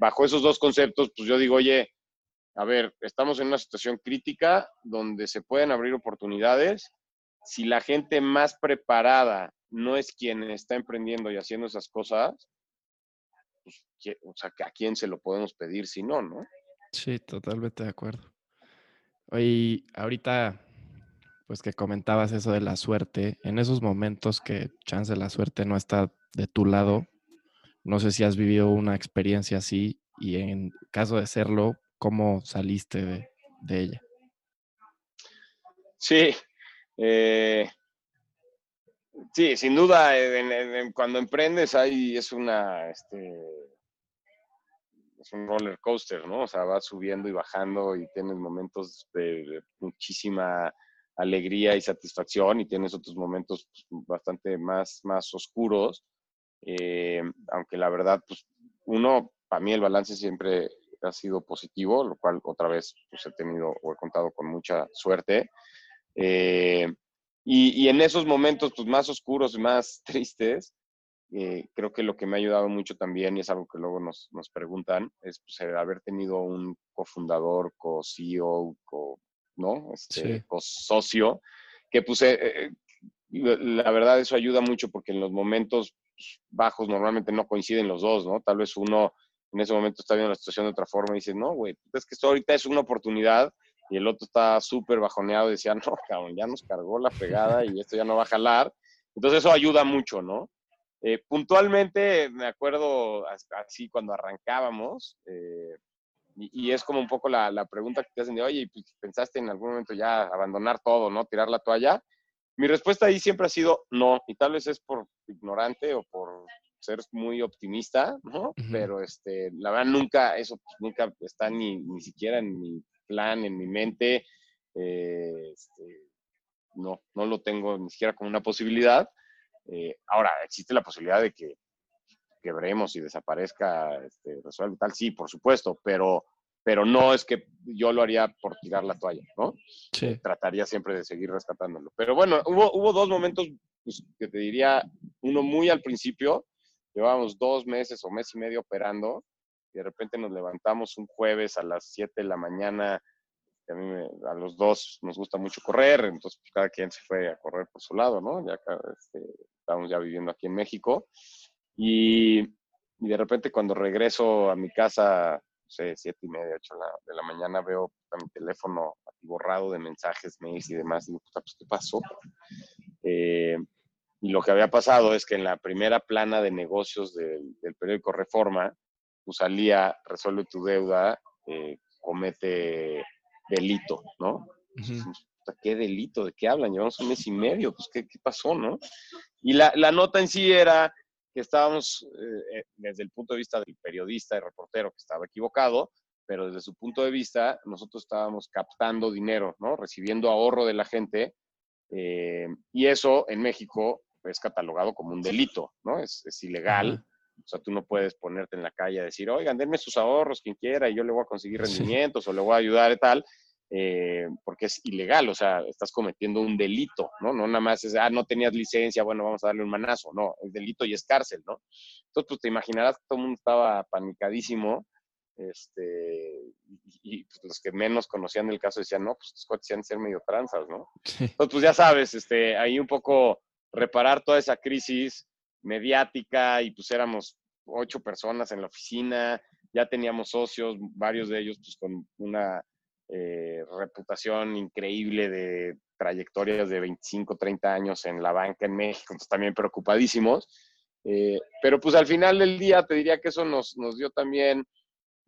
bajo esos dos conceptos, pues yo digo, oye, a ver, estamos en una situación crítica donde se pueden abrir oportunidades. Si la gente más preparada no es quien está emprendiendo y haciendo esas cosas, pues, o sea, ¿a quién se lo podemos pedir si no, no? Sí, totalmente de acuerdo. Oye, ahorita, pues que comentabas eso de la suerte, en esos momentos que chance la suerte no está de tu lado, no sé si has vivido una experiencia así y en caso de serlo, ¿cómo saliste de, ella? Sí, eh, sí, sin duda, cuando emprendes ahí es una, este, es un roller coaster, ¿no? O sea, vas subiendo y bajando y tienes momentos de muchísima alegría y satisfacción y tienes otros momentos pues, bastante más, más oscuros. Eh, aunque la verdad, pues uno, para mí el balance siempre ha sido positivo, lo cual otra vez pues, he tenido o he contado con mucha suerte. Eh, y, y, en esos momentos pues, más oscuros y más tristes, eh, creo que lo que me ha ayudado mucho también, y es algo que luego nos, nos preguntan, es pues, haber tenido un cofundador, co-CEO, co, ¿no? Este, sí. co-socio, que puse, eh, la verdad eso ayuda mucho porque en los momentos bajos normalmente no coinciden los dos, ¿no? Tal vez uno en ese momento está viendo la situación de otra forma y dice, no, güey, es que esto ahorita es una oportunidad y el otro está súper bajoneado y decía, no, cabrón, ya nos cargó la fregada y esto ya no va a jalar. Entonces eso ayuda mucho, ¿no? Eh, puntualmente, me acuerdo así cuando arrancábamos, eh, y, y, es como un poco la, la, pregunta que te hacen de, oye, pues, ¿pensaste en algún momento ya abandonar todo, ¿no? Tirar la toalla? Mi respuesta ahí siempre ha sido no, y tal vez es por ignorante o por ser muy optimista, ¿no? Uh -huh. Pero este, la verdad nunca, eso nunca está ni, ni siquiera en mi plan, en mi mente. Eh, este, no, no lo tengo ni siquiera como una posibilidad. Eh, ahora, existe la posibilidad de que quebremos y desaparezca, este, resuelve tal, sí, por supuesto, pero, pero no es que yo lo haría por tirar la toalla, ¿no? Sí. Trataría siempre de seguir rescatándolo. Pero bueno, hubo, hubo dos momentos pues, que te diría, uno muy al principio, llevábamos dos meses o mes y medio operando, y de repente nos levantamos un jueves a las 7 de la mañana, a mí me, a los dos nos gusta mucho correr, entonces pues, cada quien se fue a correr por su lado, ¿no? Ya este, estamos ya viviendo aquí en México. Y, de repente cuando regreso a mi casa, no sé, siete y media, ocho de la mañana, veo mi teléfono borrado de mensajes, mails y demás. Y digo, pues, ¿qué pasó? Eh, y lo que había pasado es que en la primera plana de negocios del, periódico Reforma, pues salía, resuelve tu deuda, eh, comete delito, ¿no? ¿Qué delito? ¿De qué hablan? Llevamos un mes y medio, pues ¿qué, qué pasó, no? Y la, la, nota en sí era que estábamos, eh, eh, desde el punto de vista del periodista y reportero que estaba equivocado, pero desde su punto de vista, nosotros estábamos captando dinero, ¿no? Recibiendo ahorro de la gente, eh, y eso en México es catalogado como un delito, ¿no? Es, es ilegal. O sea, tú no puedes ponerte en la calle a decir, oigan, denme sus ahorros, quien quiera, y yo le voy a conseguir rendimientos o le voy a ayudar y tal, eh, porque es ilegal, o sea, estás cometiendo un delito, ¿no? No nada más es, ah, no tenías licencia, bueno, vamos a darle un manazo, no, es delito y es cárcel, ¿no? Entonces, pues te imaginarás que todo el mundo estaba panicadísimo, este, y, pues, los que menos conocían el caso decían, no, pues estos decían ser medio tranzas, ¿no? Entonces, pues ya sabes, este, ahí un poco reparar toda esa crisis mediática y pues éramos ocho personas en la oficina, ya teníamos socios, varios de ellos pues con una eh, reputación increíble de trayectorias de 25, 30 años en la banca en México, entonces también preocupadísimos. Eh, pero pues al final del día te diría que eso nos, nos dio también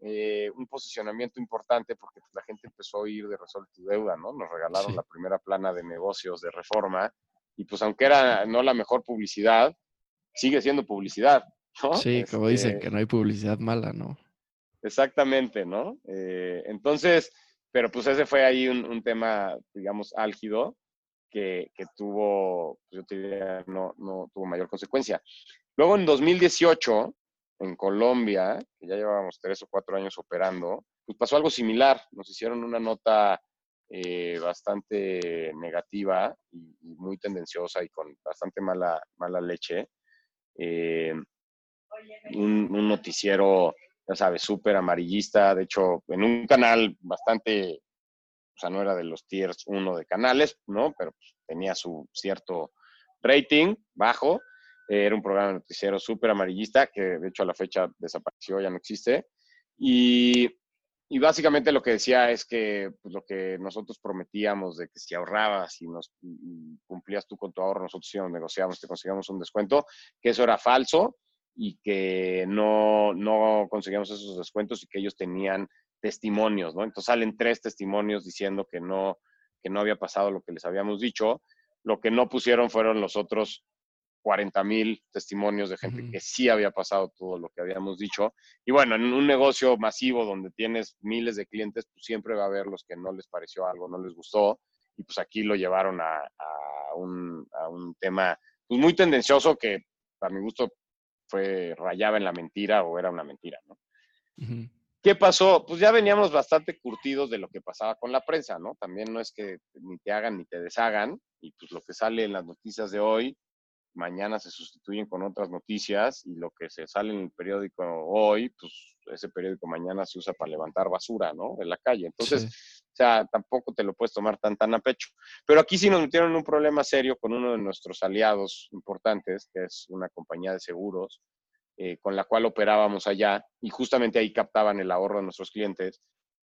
eh, un posicionamiento importante porque pues, la gente empezó a oír de Resolve tu Deuda, ¿no? Nos regalaron la primera plana de negocios de reforma y pues aunque era no la mejor publicidad, sigue siendo publicidad, ¿no? Sí, como dicen, este que no hay publicidad mala, ¿no? Exactamente, ¿no? entonces, pero pues ese fue ahí un, tema, digamos, álgido que, tuvo, pues, yo te diría, no, no tuvo mayor consecuencia. Luego en 2018, en Colombia, que ya llevábamos tres o cuatro años operando, pues pasó algo similar. Nos hicieron una nota eh, bastante negativa y, muy tendenciosa y con bastante mala, mala leche. Eh, un, un, noticiero ya sabes, súper amarillista, de hecho, en un canal bastante, o sea, no era de los tiers uno de canales, ¿no? Pero pues, tenía su cierto rating bajo. era un programa de noticiero súper amarillista, que de hecho a la fecha desapareció, ya no existe. Y, y básicamente lo que decía es que pues, lo que nosotros prometíamos de que si ahorrabas y nos cumplías tú con tu ahorro, nosotros íbamos, negociamos, te conseguíamos un descuento, que eso era falso y que no, no conseguíamos esos descuentos y que ellos tenían testimonios, ¿no? Entonces salen tres testimonios diciendo que no, que no había pasado lo que les habíamos dicho. Lo que no pusieron fueron los otros 40 mil testimonios de gente que sí había pasado todo lo que habíamos dicho. Y bueno, en un negocio masivo donde tienes miles de clientes, pues siempre va a haber los que no les pareció algo, no les gustó. Y pues aquí lo llevaron a, a, un, a un, tema pues muy tendencioso que a mi gusto fue rayaba en la mentira o era una mentira, ¿no? ¿Qué pasó? Pues ya veníamos bastante curtidos de lo que pasaba con la prensa, ¿no? También no es que ni te hagan ni te deshagan, y pues lo que sale en las noticias de hoy, mañana se sustituyen con otras noticias, y lo que se sale en el periódico hoy, pues ese periódico mañana se usa para levantar basura, ¿no? En la calle. Entonces, o sea, tampoco te lo puedes tomar tan tan a pecho. Pero aquí sí nos metieron en un problema serio con uno de nuestros aliados importantes, que es una compañía de seguros, eh, con la cual operábamos allá, y justamente ahí captaban el ahorro de nuestros clientes.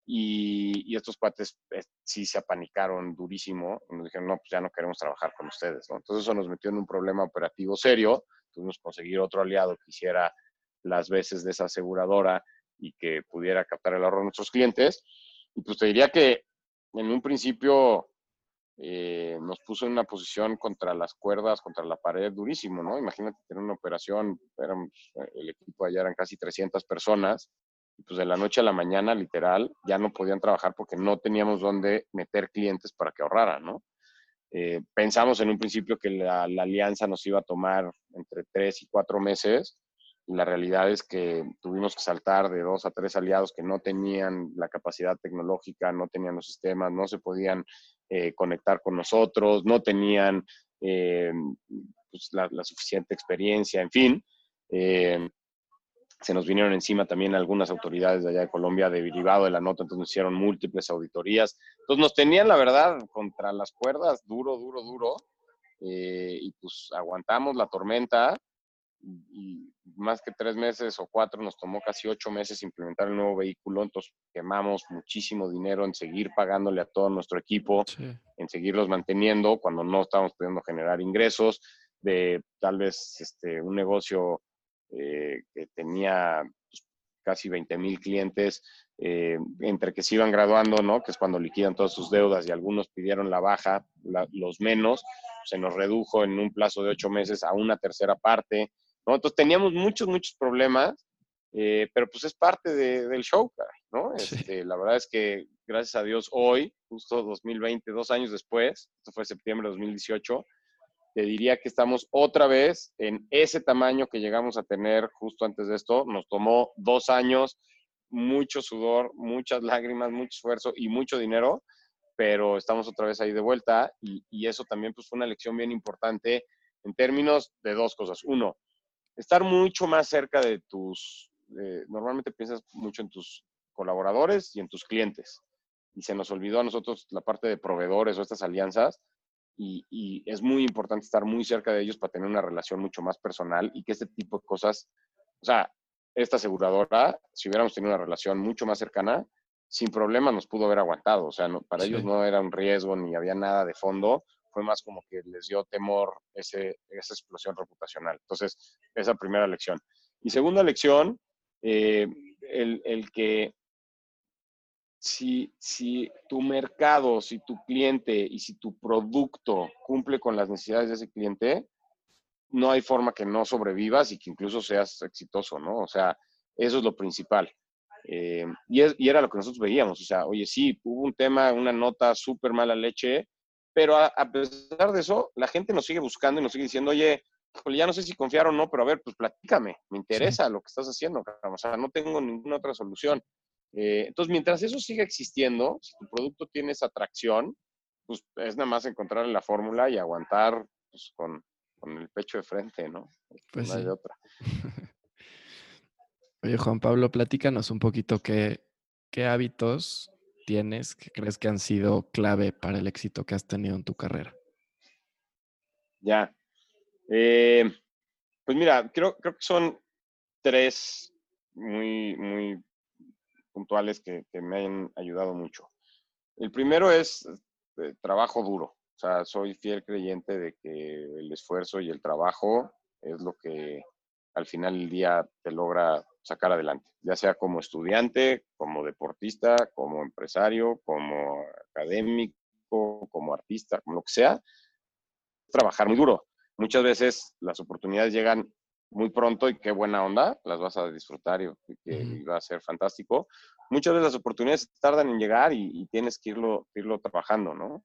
Y, estos cuates eh, sí se apanicaron durísimo y nos dijeron, no, pues ya no queremos trabajar con ustedes, ¿no? Entonces eso nos metió en un problema operativo serio, tuvimos que conseguir otro aliado que hiciera las veces de esa aseguradora y que pudiera captar el ahorro de nuestros clientes. Y pues te diría que en un principio eh, nos puso en una posición contra las cuerdas, contra la pared durísimo, ¿no? Imagínate tener una operación, el equipo allá eran casi 300 personas, y pues de la noche a la mañana, literal, ya no podían trabajar porque no teníamos dónde meter clientes para que ahorraran, ¿no? Eh, pensamos en un principio que la, alianza nos iba a tomar entre tres y cuatro meses, la realidad es que tuvimos que saltar de dos a tres aliados que no tenían la capacidad tecnológica, no tenían los sistemas, no se podían eh, conectar con nosotros, no tenían eh, pues, la, suficiente experiencia, en fin. Eh, se nos vinieron encima también algunas autoridades de allá de Colombia derivado de la nota, entonces nos hicieron múltiples auditorías. Entonces nos tenían, la verdad, contra las cuerdas, duro, duro, duro. y pues aguantamos la tormenta y más que tres meses o cuatro, nos tomó casi ocho meses implementar el nuevo vehículo, entonces quemamos muchísimo dinero en seguir pagándole a todo nuestro equipo, en seguirlos manteniendo cuando no estábamos pudiendo generar ingresos, de tal vez este, un negocio eh, que tenía pues, casi 20 mil clientes, eh, entre que se iban graduando, ¿no? Que es cuando liquidan todas sus deudas y algunos pidieron la baja, los menos, se nos redujo en un plazo de ocho meses a una tercera parte, ¿no? Entonces teníamos muchos, muchos problemas, eh, pero pues es parte del show, ¿no? Este, la verdad es que, gracias a Dios, hoy, justo 2020, dos años después, esto fue septiembre de 2018, te diría que estamos otra vez en ese tamaño que llegamos a tener justo antes de esto. Nos tomó dos años, mucho sudor, muchas lágrimas, mucho esfuerzo y mucho dinero, pero estamos otra vez ahí de vuelta y, eso también pues, fue una lección bien importante en términos de dos cosas. Uno, estar mucho más cerca de tus, normalmente piensas mucho en tus colaboradores y en tus clientes. Y se nos olvidó a nosotros la parte de proveedores o estas alianzas y, es muy importante estar muy cerca de ellos para tener una relación mucho más personal y que este tipo de cosas, o sea, esta aseguradora, si hubiéramos tenido una relación mucho más cercana, sin problema nos pudo haber aguantado. O sea, para ellos no era un riesgo ni había nada de fondo. Fue más como que les dio temor ese, esa explosión reputacional. Entonces, esa primera lección. Y segunda lección, eh, el, el, que si, si tu mercado, si tu cliente y si tu producto cumple con las necesidades de ese cliente, no hay forma que no sobrevivas y que incluso seas exitoso, ¿no? O sea, eso es lo principal. Eh, y, y, era lo que nosotros veíamos, o sea, oye, sí, hubo un tema, una nota súper mala leche, pero a, pesar de eso, la gente nos sigue buscando y nos sigue diciendo, oye, ya no sé si confiar o no, pero a ver, pues platícame, me interesa lo que estás haciendo, o sea, no tengo ninguna otra solución. Eh, entonces, mientras eso siga existiendo, si tu producto tiene esa atracción, pues es nada más encontrar la fórmula y aguantar pues, con, el pecho de frente, ¿no? Pues hay de otra. Oye, Juan Pablo, platícanos un poquito qué, qué hábitos tienes que crees que han sido clave para el éxito que has tenido en tu carrera. Ya. Eh, pues mira, creo, creo que son tres muy, muy puntuales que, me han ayudado mucho. El primero es eh, trabajo duro. O sea, soy fiel creyente de que el esfuerzo y el trabajo es lo que al final del día te logra sacar adelante, ya sea como estudiante, como deportista, como empresario, como académico, como artista, como lo que sea, trabajar muy duro. Muchas veces las oportunidades llegan muy pronto y qué buena onda, las vas a disfrutar y, va a ser fantástico. Muchas veces las oportunidades tardan en llegar y, tienes que irlo, irlo trabajando, ¿no?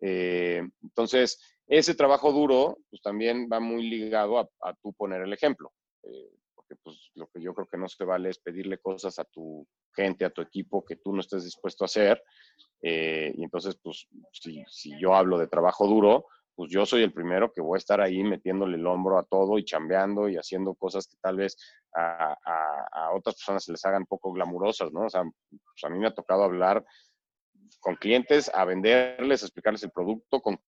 Eh, entonces, ese trabajo duro, pues también va muy ligado a, a tú poner el ejemplo. Eh, porque pues lo que yo creo que no se vale es pedirle cosas a tu gente, a tu equipo que tú no estés dispuesto a hacer. Eh, y entonces, pues, si, si yo hablo de trabajo duro, pues yo soy el primero que voy a estar ahí metiéndole el hombro a todo y chambeando y haciendo cosas que tal vez a, otras personas se les hagan poco glamurosas, ¿no? O sea, pues a mí me ha tocado hablar con clientes, a venderles, a explicarles el producto, con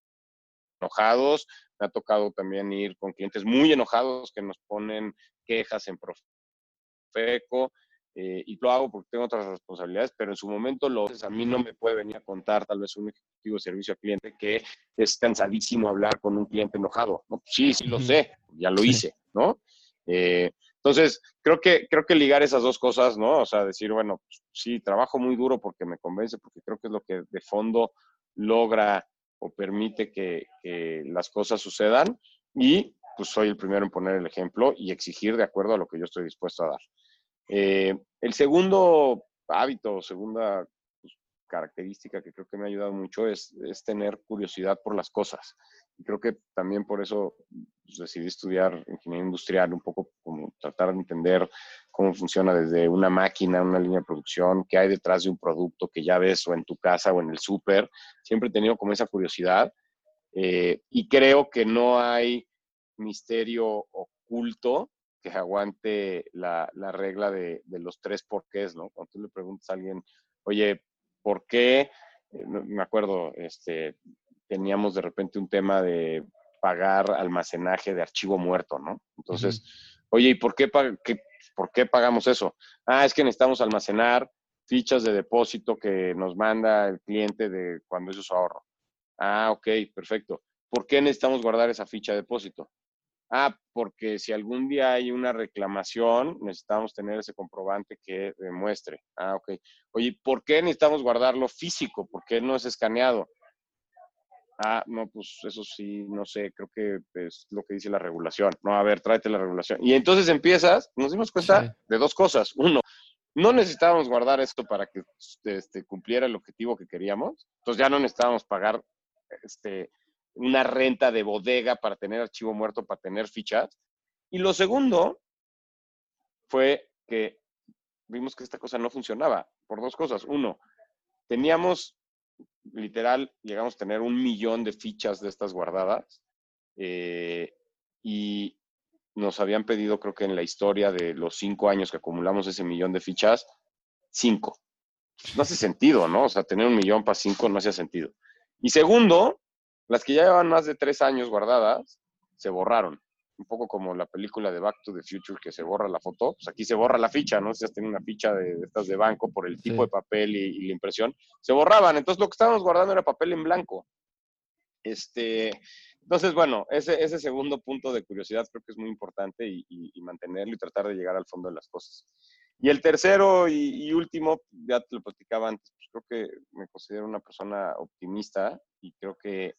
enojados, me ha tocado también ir con clientes muy enojados que nos ponen quejas en Profeco, eh, y lo hago porque tengo otras responsabilidades, pero en su momento lo a mí no me puede venir a contar tal vez un ejecutivo de servicio al cliente que es cansadísimo hablar con un cliente enojado. ¿no? Sí, sí lo sé, ya lo hice, ¿no? Eh, entonces, creo que, creo que ligar esas dos cosas, ¿no? O sea, decir, bueno, pues, sí, trabajo muy duro porque me convence, porque creo que es lo que de fondo logra o permite que, que las cosas sucedan y pues soy el primero en poner el ejemplo y exigir de acuerdo a lo que yo estoy dispuesto a dar. Eh, el segundo hábito, segunda pues, característica que creo que me ha ayudado mucho es, tener curiosidad por las cosas. Y creo que también por eso pues, decidí estudiar ingeniería industrial, un poco como tratar de entender cómo funciona desde una máquina, una línea de producción, qué hay detrás de un producto que ya ves o en tu casa o en el súper. Siempre he tenido como esa curiosidad eh, y creo que no hay misterio oculto que aguante la, regla de, los tres porqués, ¿no? Cuando tú le preguntas a alguien, oye, ¿por qué? Eh, me acuerdo, este, teníamos de repente un tema de pagar almacenaje de archivo muerto, ¿no? Entonces, oye, ¿y por qué, por qué pagamos eso? Ah, es que necesitamos almacenar fichas de depósito que nos manda el cliente de cuando es su ahorro. Ah, ok, perfecto. ¿Por qué necesitamos guardar esa ficha de depósito? Ah, porque si algún día hay una reclamación, necesitamos tener ese comprobante que demuestre. Ah, ok. Oye, ¿por qué necesitamos guardarlo físico? ¿Por qué no es escaneado? Ah, no, pues eso sí, no sé, creo que es lo que dice la regulación. No, a ver, tráete la regulación. Y entonces empiezas, nos dimos cuenta de dos cosas. Uno, no necesitábamos guardar esto para que este, cumpliera el objetivo que queríamos. Entonces ya no necesitábamos pagar este, una renta de bodega para tener archivo muerto, para tener fichas. Y lo segundo fue que vimos que esta cosa no funcionaba por dos cosas. Uno, teníamos literal, llegamos a tener un millón de fichas de estas guardadas eh, y nos habían pedido, creo que en la historia de los cinco años que acumulamos ese millón de fichas, cinco. No hace sentido, ¿no? O sea, tener un millón para cinco no hacía sentido. Y segundo, las que ya llevan más de tres años guardadas, se borraron. Un poco como la película de Back to the Future que se borra la foto, pues aquí se borra la ficha, ¿no? Si has tenido una ficha de, estas de banco por el tipo de papel y, la impresión, se borraban. Entonces lo que estábamos guardando era papel en blanco. Este, entonces, bueno, ese, ese segundo punto de curiosidad creo que es muy importante y, mantenerlo y tratar de llegar al fondo de las cosas. Y el tercero y, último, ya te lo platicaba antes, pues creo que me considero una persona optimista y creo que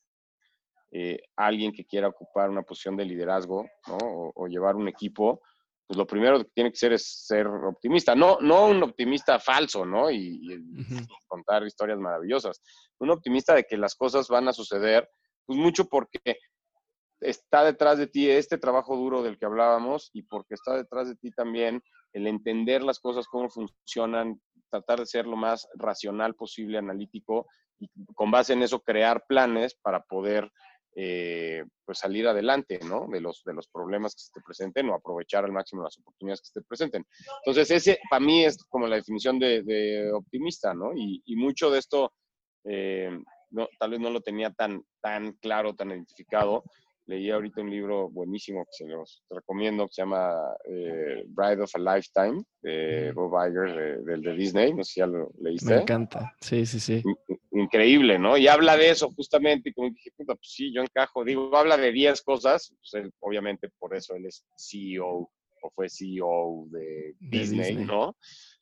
eh, alguien que quiera ocupar una posición de liderazgo ¿no? o, llevar un equipo, pues lo primero que tiene que ser es ser optimista. No, no un optimista falso, ¿no? Y, contar historias maravillosas. Un optimista de que las cosas van a suceder pues mucho porque está detrás de ti este trabajo duro del que hablábamos y porque está detrás de ti también el entender las cosas, cómo funcionan, tratar de ser lo más racional posible, analítico y con base en eso crear planes para poder eh, pues salir adelante, ¿no? De los, de los problemas que se te presenten o aprovechar al máximo las oportunidades que se te presenten. Entonces, ese para mí es como la definición de, optimista, ¿no? Y, mucho de esto eh, tal vez no lo tenía tan, tan claro, tan identificado. Leí ahorita un libro buenísimo que se los recomiendo, que se llama eh, Bride of a Lifetime, de Bob Iger, del de, Disney. No sé si ya lo leíste. Me encanta, sí, sí, sí. Increíble, ¿no? Y habla de eso justamente, y como dije, puta, pues sí, yo encajo. Digo, habla de 10 cosas, pues obviamente por eso él es CEO o fue CEO de, Disney, ¿no?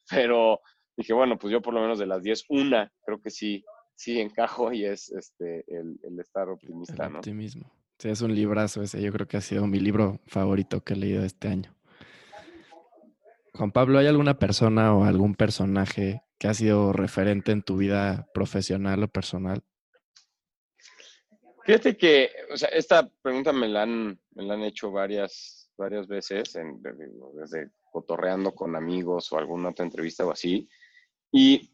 Pero dije, bueno, pues yo por lo menos de las 10, una creo que sí sí encajo y es este el, estar optimista, ¿no? Optimismo. Sí, es un librazo ese. Yo creo que ha sido mi libro favorito que he leído este año. Juan Pablo, ¿hay alguna persona o algún personaje que ha sido referente en tu vida profesional o personal? Fíjate que, o sea, esta pregunta me la han, me la han hecho varias, varias veces, desde cotorreando con amigos o alguna otra entrevista o así. Y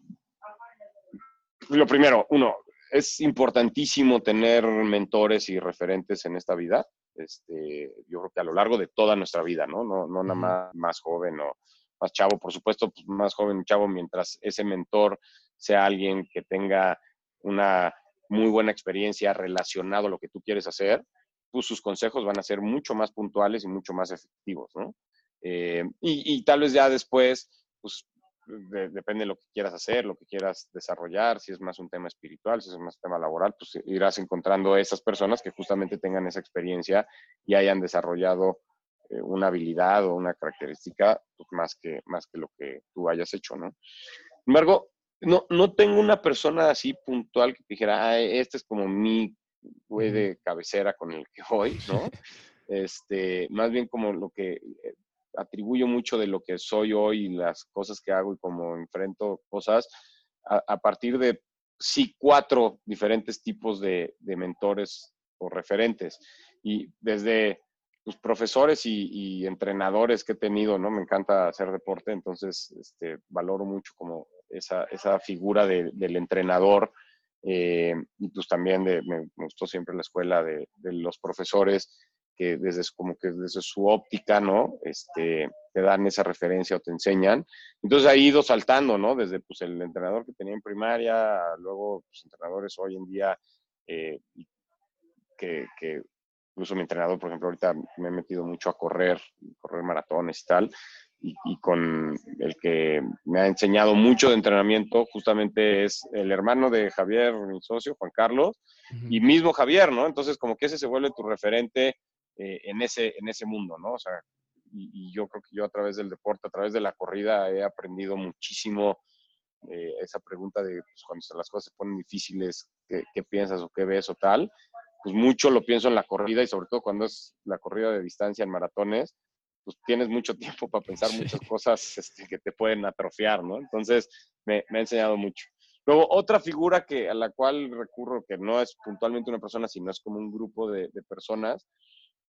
lo primero, uno, es importantísimo tener mentores y referentes en esta vida. Este, yo creo que a lo largo de toda nuestra vida, ¿no? No, no nada más, más joven o más chavo, por supuesto, pues más joven chavo, mientras ese mentor sea alguien que tenga una muy buena experiencia relacionado a lo que tú quieres hacer, pues sus consejos van a ser mucho más puntuales y mucho más efectivos, ¿no? Eh, y, y, tal vez ya después, pues depende de lo que quieras hacer, lo que quieras desarrollar, si es más un tema espiritual, si es más un tema laboral, pues irás encontrando esas personas que justamente tengan esa experiencia y hayan desarrollado eh, una habilidad o una característica pues, más, que, más que lo que tú hayas hecho, ¿no? Sin embargo, no, no tengo una persona así puntual que dijera, ah, este es como mi güey de cabecera con el que voy, ¿no? Este, más bien como lo que eh, atribuyo mucho de lo que soy hoy y las cosas que hago y cómo enfrento cosas a, partir de, sí, cuatro diferentes tipos de, mentores o referentes. Y desde pues, profesores y, entrenadores que he tenido, ¿no? Me encanta hacer deporte, entonces este, valoro mucho como esa, esa figura del entrenador. Eh, y pues también de, me, gustó siempre la escuela de, de los profesores que desde como que desde su óptica, ¿no? Este, te dan esa referencia o te enseñan. Entonces ha ido saltando, ¿no? Desde pues el entrenador que tenía en primaria, luego pues, entrenadores hoy en día eh, que, que, incluso mi entrenador, por ejemplo, ahorita me he metido mucho a correr, correr maratones y tal, y, y, con el que me ha enseñado mucho de entrenamiento, justamente es el hermano de Javier, mi socio, Juan Carlos, y mismo Javier, ¿no? Entonces como que ese se vuelve tu referente eh, en, ese, en ese mundo, ¿no? O sea, y, yo creo que yo a través del deporte, a través de la corrida, he aprendido muchísimo eh, esa pregunta de pues, cuando las cosas se ponen difíciles, ¿qué, ¿qué, piensas o qué ves o tal? Pues mucho lo pienso en la corrida y sobre todo cuando es la corrida de distancia en maratones, pues tienes mucho tiempo para pensar muchas cosas este, que te pueden atrofiar, ¿no? Entonces, me, me, ha enseñado mucho. Luego, otra figura que, a la cual recurro, que no es puntualmente una persona, sino es como un grupo de, de personas,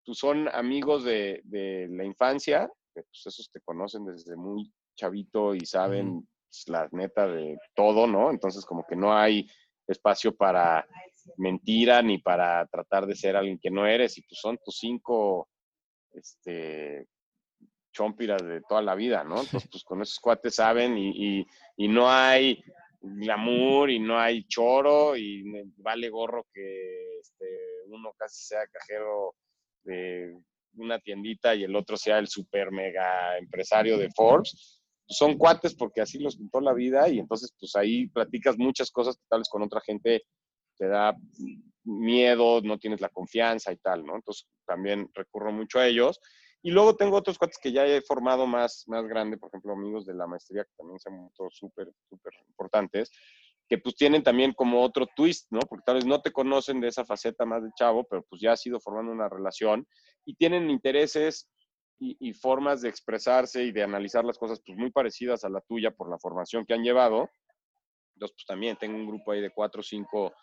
pues son amigos de, de, la infancia, que pues esos te conocen desde muy chavito y saben pues, la neta de todo, ¿no? Entonces, como que no hay espacio para mentira ni para tratar de ser alguien que no eres, y pues son tus cinco este, chompiras de toda la vida, ¿no? Entonces, pues con esos cuates saben y, y, no hay glamour y no hay choro y vale gorro que este, uno casi sea cajero de una tiendita y el otro sea el super mega empresario de Forbes. Pues son cuates porque así los pintó la vida y entonces pues ahí platicas muchas cosas que tal vez con otra gente te da miedo, no tienes la confianza y tal, ¿no? Entonces también recurro mucho a ellos y luego tengo otros cuates que ya he formado más, más grande, por ejemplo, amigos de la maestría que también son súper, súper importantes, que pues tienen también como otro twist, ¿no? Porque tal vez no te conocen de esa faceta más de chavo, pero pues ya has ido formando una relación y tienen intereses y, formas de expresarse y de analizar las cosas pues muy parecidas a la tuya por la formación que han llevado. Entonces, pues también tengo un grupo ahí de cuatro o cinco,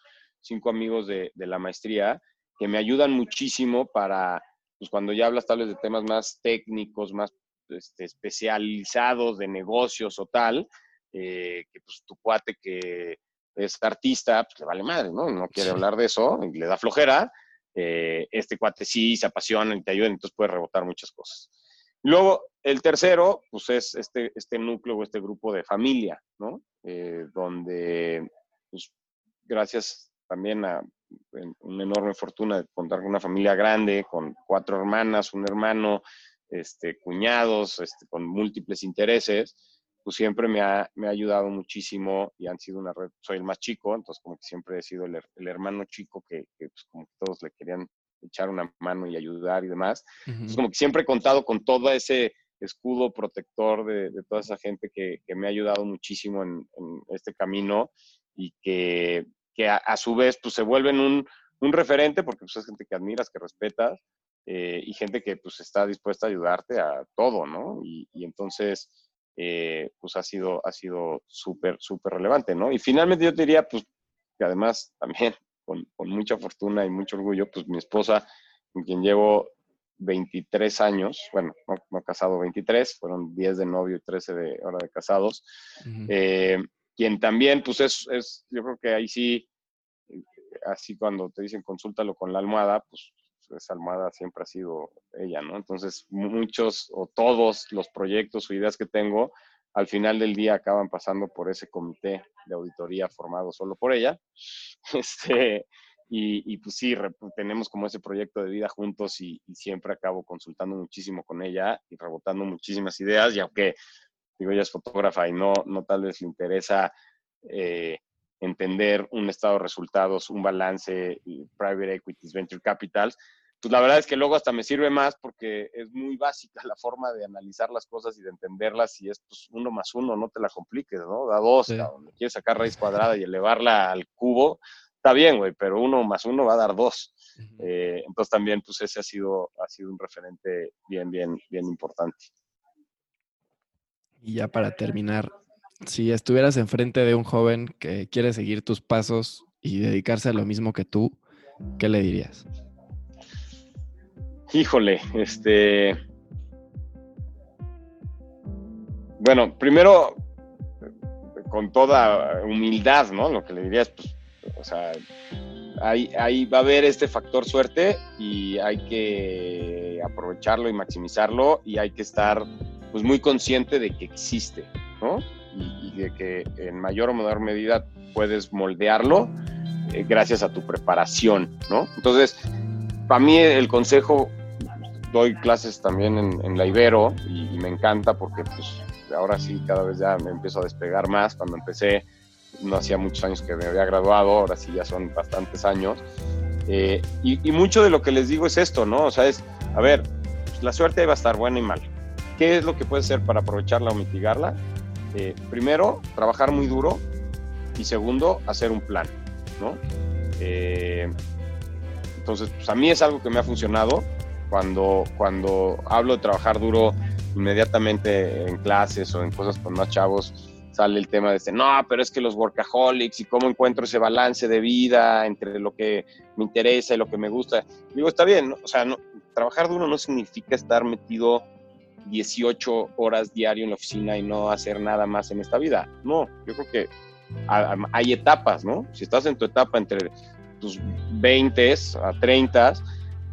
cinco amigos de, de la maestría que me ayudan muchísimo para pues cuando ya hablas tal vez de temas más técnicos, más este, especializados de negocios o tal, eh, que pues tu cuate que es artista, pues le vale madre, ¿no? No quiere hablar de eso, le da flojera. Eh, este cuate sí se apasiona y te ayuda, entonces puede rebotar muchas cosas. Luego, el tercero, pues es este, este núcleo o este grupo de familia, ¿no? Eh, donde, pues, gracias también a una enorme fortuna de contar con una familia grande, con cuatro hermanas, un hermano, este, cuñados, este, con múltiples intereses, pues siempre me ha, me ha, ayudado muchísimo y han sido una red, soy el más chico, entonces como que siempre he sido el, el hermano chico que, que pues como que todos le querían echar una mano y ayudar y demás. Entonces como que siempre he contado con todo ese escudo protector de, de toda esa gente que, que, me ha ayudado muchísimo en, en este camino y que que a, su vez pues se vuelven un, un referente porque pues, es gente que admiras, que respetas eh, y gente que pues está dispuesta a ayudarte a todo, ¿no? Y, y entonces eh, pues ha sido, ha sido súper, súper relevante, ¿no? Y finalmente yo te diría pues que además también con, con mucha fortuna y mucho orgullo, pues mi esposa, con quien llevo 23 años, bueno, no, no, casado 23, fueron 10 de novio y 13 de hora de casados, uh -huh. eh, quien también, pues es, es, yo creo que ahí sí, así cuando te dicen consúltalo con la almohada, pues esa almohada siempre ha sido ella, ¿no? Entonces, muchos o todos los proyectos o ideas que tengo, al final del día acaban pasando por ese comité de auditoría formado solo por ella. Este, y, pues sí, tenemos como ese proyecto de vida juntos y, y, siempre acabo consultando muchísimo con ella y rebotando muchísimas ideas. Y aunque digo, ella es fotógrafa y no, no tal vez le interesa eh, entender un estado de resultados, un balance, private equities, venture capitals, pues la verdad es que luego hasta me sirve más porque es muy básica la forma de analizar las cosas y de entenderlas y es pues uno más uno, no te la compliques, ¿no? Da dos, sí. cabrón. quieres sacar raíz cuadrada y elevarla al cubo, está bien, güey, pero uno más uno va a dar dos. Uh -huh. eh, entonces también pues ese ha sido, ha sido un referente bien, bien, bien importante. Y ya para terminar, si estuvieras enfrente de un joven que quiere seguir tus pasos y dedicarse a lo mismo que tú, ¿qué le dirías? Híjole, este... Bueno, primero, con toda humildad, ¿no? Lo que le diría es, pues, o sea, ahí, ahí va a haber este factor suerte y hay que aprovecharlo y maximizarlo y hay que estar pues muy consciente de que existe, ¿no? Y, de que en mayor o menor medida puedes moldearlo eh, gracias a tu preparación, ¿no? Entonces, para mí el consejo, doy clases también en, en la Ibero y, y, me encanta porque pues ahora sí cada vez ya me empiezo a despegar más. Cuando empecé no hacía muchos años que me había graduado, ahora sí ya son bastantes años. Eh, y, mucho de lo que les digo es esto, ¿no? O sea, es, a ver, pues, la suerte va a estar buena y mala. ¿Qué es lo que puedes hacer para aprovecharla o mitigarla? Eh, primero, trabajar muy duro y segundo, hacer un plan, ¿no? Eh, entonces, pues a mí es algo que me ha funcionado. Cuando, cuando hablo de trabajar duro inmediatamente en clases o en cosas con más chavos, sale el tema de este, no, pero es que los workaholics y cómo encuentro ese balance de vida entre lo que me interesa y lo que me gusta. Digo, está bien, o sea, no, trabajar duro no significa estar metido 18 horas diario en la oficina y no hacer nada más en esta vida. No, yo creo que hay etapas, ¿no? Si estás en tu etapa entre tus 20 a 30,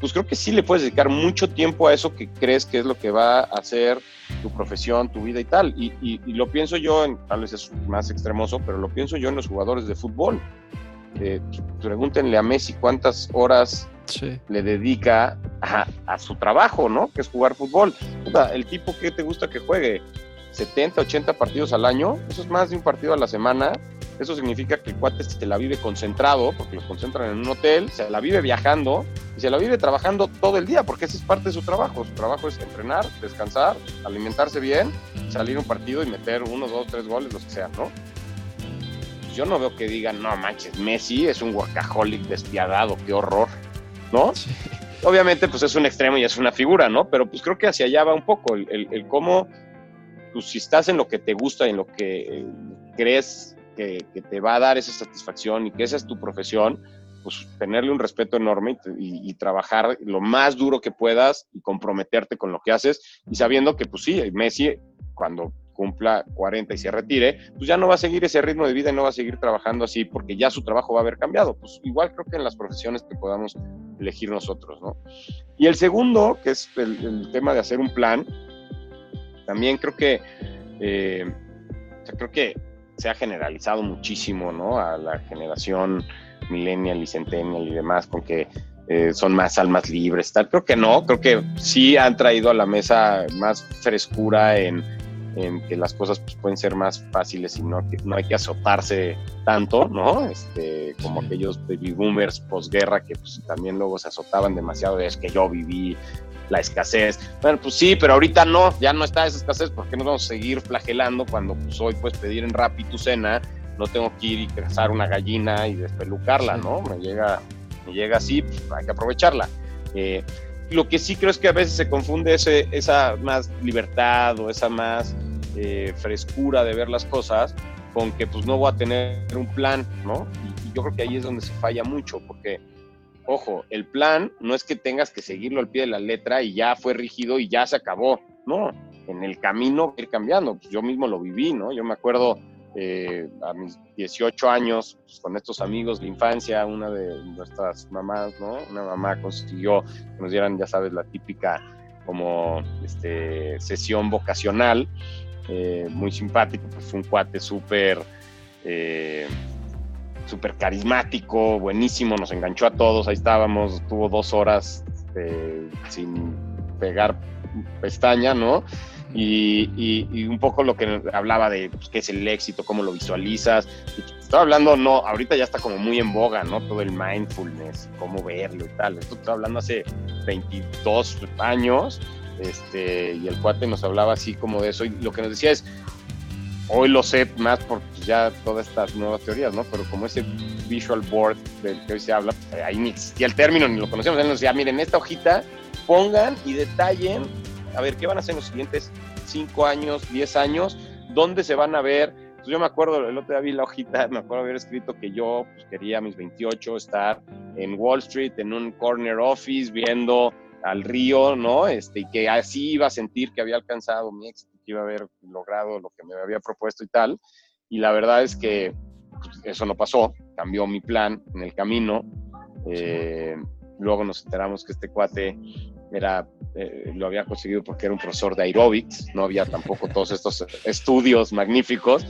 pues creo que sí le puedes dedicar mucho tiempo a eso que crees que es lo que va a hacer tu profesión, tu vida y tal. Y, lo pienso yo, en, tal vez es más extremoso, pero lo pienso yo en los jugadores de fútbol. Eh, pregúntenle a Messi cuántas horas le dedica a, su trabajo, ¿no? Que es jugar fútbol. el tipo que te gusta que juegue 70, 80 partidos al año, eso es más de un partido a la semana. Eso significa que el cuate se la vive concentrado, porque los concentran en un hotel, se la vive viajando y se la vive trabajando todo el día, porque esa es parte de su trabajo. Su trabajo es entrenar, descansar, alimentarse bien, salir un partido y meter uno, dos, tres goles, los que sean, ¿no? Yo no veo que digan, no manches, Messi es un workaholic despiadado, qué horror. ¿no? Obviamente, pues es un extremo y es una figura, ¿no? Pero pues creo que hacia allá va un poco el, cómo, pues si estás en lo que te gusta, en lo que eh, crees que, te va a dar esa satisfacción y que esa es tu profesión, pues tenerle un respeto enorme y, trabajar lo más duro que puedas y comprometerte con lo que haces y sabiendo que, pues sí, Messi, cuando cumpla 40 y se retire, pues ya no va a seguir ese ritmo de vida y no va a seguir trabajando así porque ya su trabajo va a haber cambiado. Pues igual creo que en las profesiones que podamos elegir nosotros, ¿no? Y el segundo, que es el, tema de hacer un plan, también creo que, eh, creo que se ha generalizado muchísimo, ¿no? A la generación millennial y centennial y demás, con que eh, son más almas libres, tal. Creo que no, creo que sí han traído a la mesa más frescura en en que las cosas pues, pueden ser más fáciles y no, que, no hay que azotarse tanto, ¿no? Este, como aquellos baby boomers posguerra que pues, también luego se azotaban demasiado, es que yo viví la escasez. Bueno, pues sí, pero ahorita no, ya no está esa escasez, ¿por qué nos vamos a seguir flagelando cuando pues, hoy puedes pedir en Rappi tu cena? No tengo que ir y cazar una gallina y despelucarla, ¿no? Me llega, me llega así, pues, hay que aprovecharla. Eh, lo que sí creo es que a veces se confunde ese, esa más libertad o esa más eh, frescura de ver las cosas con que pues no voy a tener un plan, ¿no? Y, yo creo que ahí es donde se falla mucho, porque, ojo, el plan no es que tengas que seguirlo al pie de la letra y ya fue rígido y ya se acabó, no, en el camino ir cambiando, pues yo mismo lo viví, ¿no? Yo me acuerdo eh, a mis 18 años, pues, con estos amigos de infancia, una de nuestras mamás, ¿no? Una mamá consiguió que nos dieran, ya sabes, la típica como este, sesión vocacional, eh, muy simpático, pues un cuate súper... Eh, súper carismático, buenísimo, nos enganchó a todos, ahí estábamos, tuvo dos horas este, sin pegar pestaña, ¿no? Y, un poco lo que hablaba de pues, qué es el éxito, cómo lo visualizas. Estaba hablando, no, ahorita ya está como muy en boga, ¿no? Todo el mindfulness, cómo verlo y tal. Esto estaba hablando hace 22 años, este, y el cuate nos hablaba así como de eso. Y lo que nos decía es, hoy lo sé más por ya todas estas nuevas teorías, ¿no? Pero como ese visual board del que hoy se habla, pues, ahí ni existía el término, ni lo conocíamos. Él nos decía, miren, esta hojita pongan y detallen a ver qué van a hacer en los siguientes 5 años, 10 años, dónde se van a ver. Pues yo me acuerdo, el otro día vi la hojita, me acuerdo haber escrito que yo pues, quería a mis 28 estar en Wall Street, en un corner office, viendo al río, ¿no? Este, y que así iba a sentir que había alcanzado mi éxito, que iba a haber logrado lo que me había propuesto y tal. Y la verdad es que pues, eso no pasó, cambió mi plan en el camino. Eh, luego nos enteramos que este cuate era, eh, lo había conseguido porque era un profesor de aerobics, no había tampoco todos estos estudios magníficos.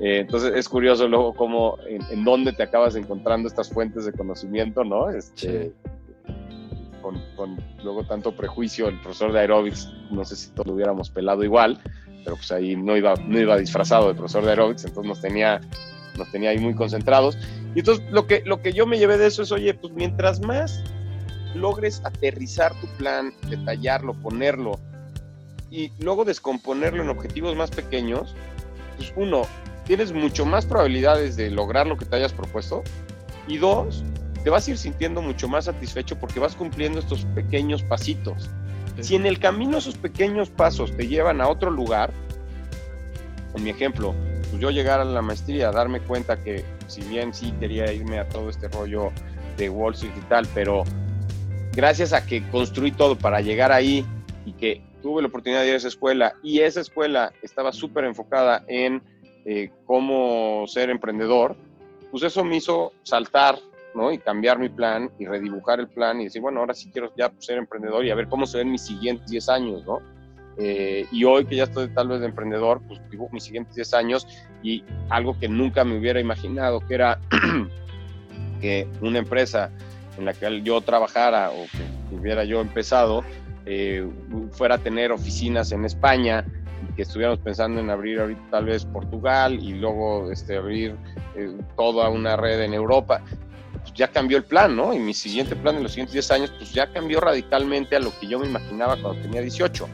Eh, entonces es curioso luego cómo, en, dónde te acabas encontrando estas fuentes de conocimiento, ¿no? Este, con, luego tanto prejuicio, el profesor de aerobics, no sé si todos lo hubiéramos pelado igual, pero pues ahí no iba, no iba disfrazado de profesor de aerobics, entonces nos tenía, nos tenía ahí muy concentrados. Y entonces lo que, lo que yo me llevé de eso es, oye, pues mientras más logres aterrizar tu plan, detallarlo, ponerlo y luego descomponerlo en objetivos más pequeños, pues uno, tienes mucho más probabilidades de lograr lo que te hayas propuesto y dos, te vas a ir sintiendo mucho más satisfecho porque vas cumpliendo estos pequeños pasitos. Si en el camino esos pequeños pasos te llevan a otro lugar, en mi ejemplo, pues yo llegar a la maestría, darme cuenta que si bien sí quería irme a todo este rollo de Wall Street y tal, pero gracias a que construí todo para llegar ahí y que tuve la oportunidad de ir a esa escuela y esa escuela estaba súper enfocada en eh, cómo ser emprendedor, pues eso me hizo saltar, ¿no? Y cambiar mi plan y redibujar el plan y decir, bueno, ahora sí quiero ya ser emprendedor y a ver cómo se ven mis siguientes 10 años, ¿no? Eh, y hoy que ya estoy tal vez de emprendedor, pues dibujo mis siguientes 10 años y algo que nunca me hubiera imaginado, que era que una empresa en la que yo trabajara o que hubiera yo empezado, eh, fuera a tener oficinas en España que estuviéramos pensando en abrir ahorita tal vez Portugal y luego este, abrir eh, toda una red en Europa. Ya cambió el plan, ¿no? Y mi siguiente plan en los siguientes 10 años, pues ya cambió radicalmente a lo que yo me imaginaba cuando tenía 18.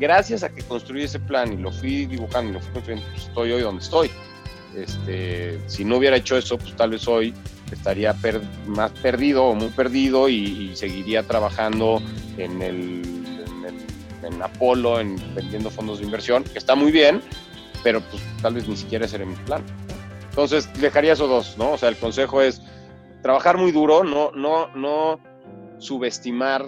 Gracias a que construí ese plan y lo fui dibujando y lo fui construyendo, pues estoy hoy donde estoy. Este, si no hubiera hecho eso, pues tal vez hoy estaría más perdido o muy perdido y, seguiría trabajando en el, en Apolo, en vendiendo fondos de inversión, que está muy bien, pero pues tal vez ni siquiera ese era mi plan. Entonces, dejaría esos dos, ¿no? O sea, el consejo es trabajar muy duro, no, no, no subestimar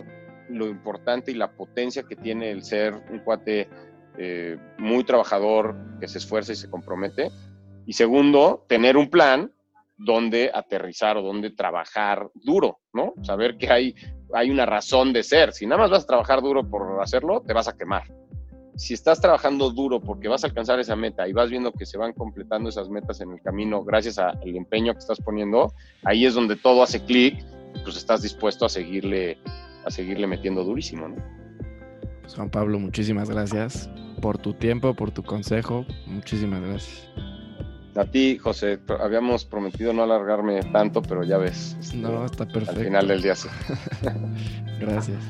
lo importante y la potencia que tiene el ser un cuate eh, muy trabajador, que se esfuerza y se compromete. Y segundo, tener un plan dónde aterrizar o dónde trabajar duro, ¿no? Saber que hay, hay una razón de ser. Si nada más vas a trabajar duro por hacerlo, te vas a quemar. Si estás trabajando duro porque vas a alcanzar esa meta y vas viendo que se van completando esas metas en el camino gracias al empeño que estás poniendo, ahí es donde todo hace clic pues estás dispuesto a seguirle, a seguirle metiendo durísimo, ¿no? Pues Juan Pablo, muchísimas gracias por tu tiempo, por tu consejo. Muchísimas gracias. A ti, José, habíamos prometido no alargarme tanto, pero ya ves. no, está perfecto. Al final del día sí. Gracias.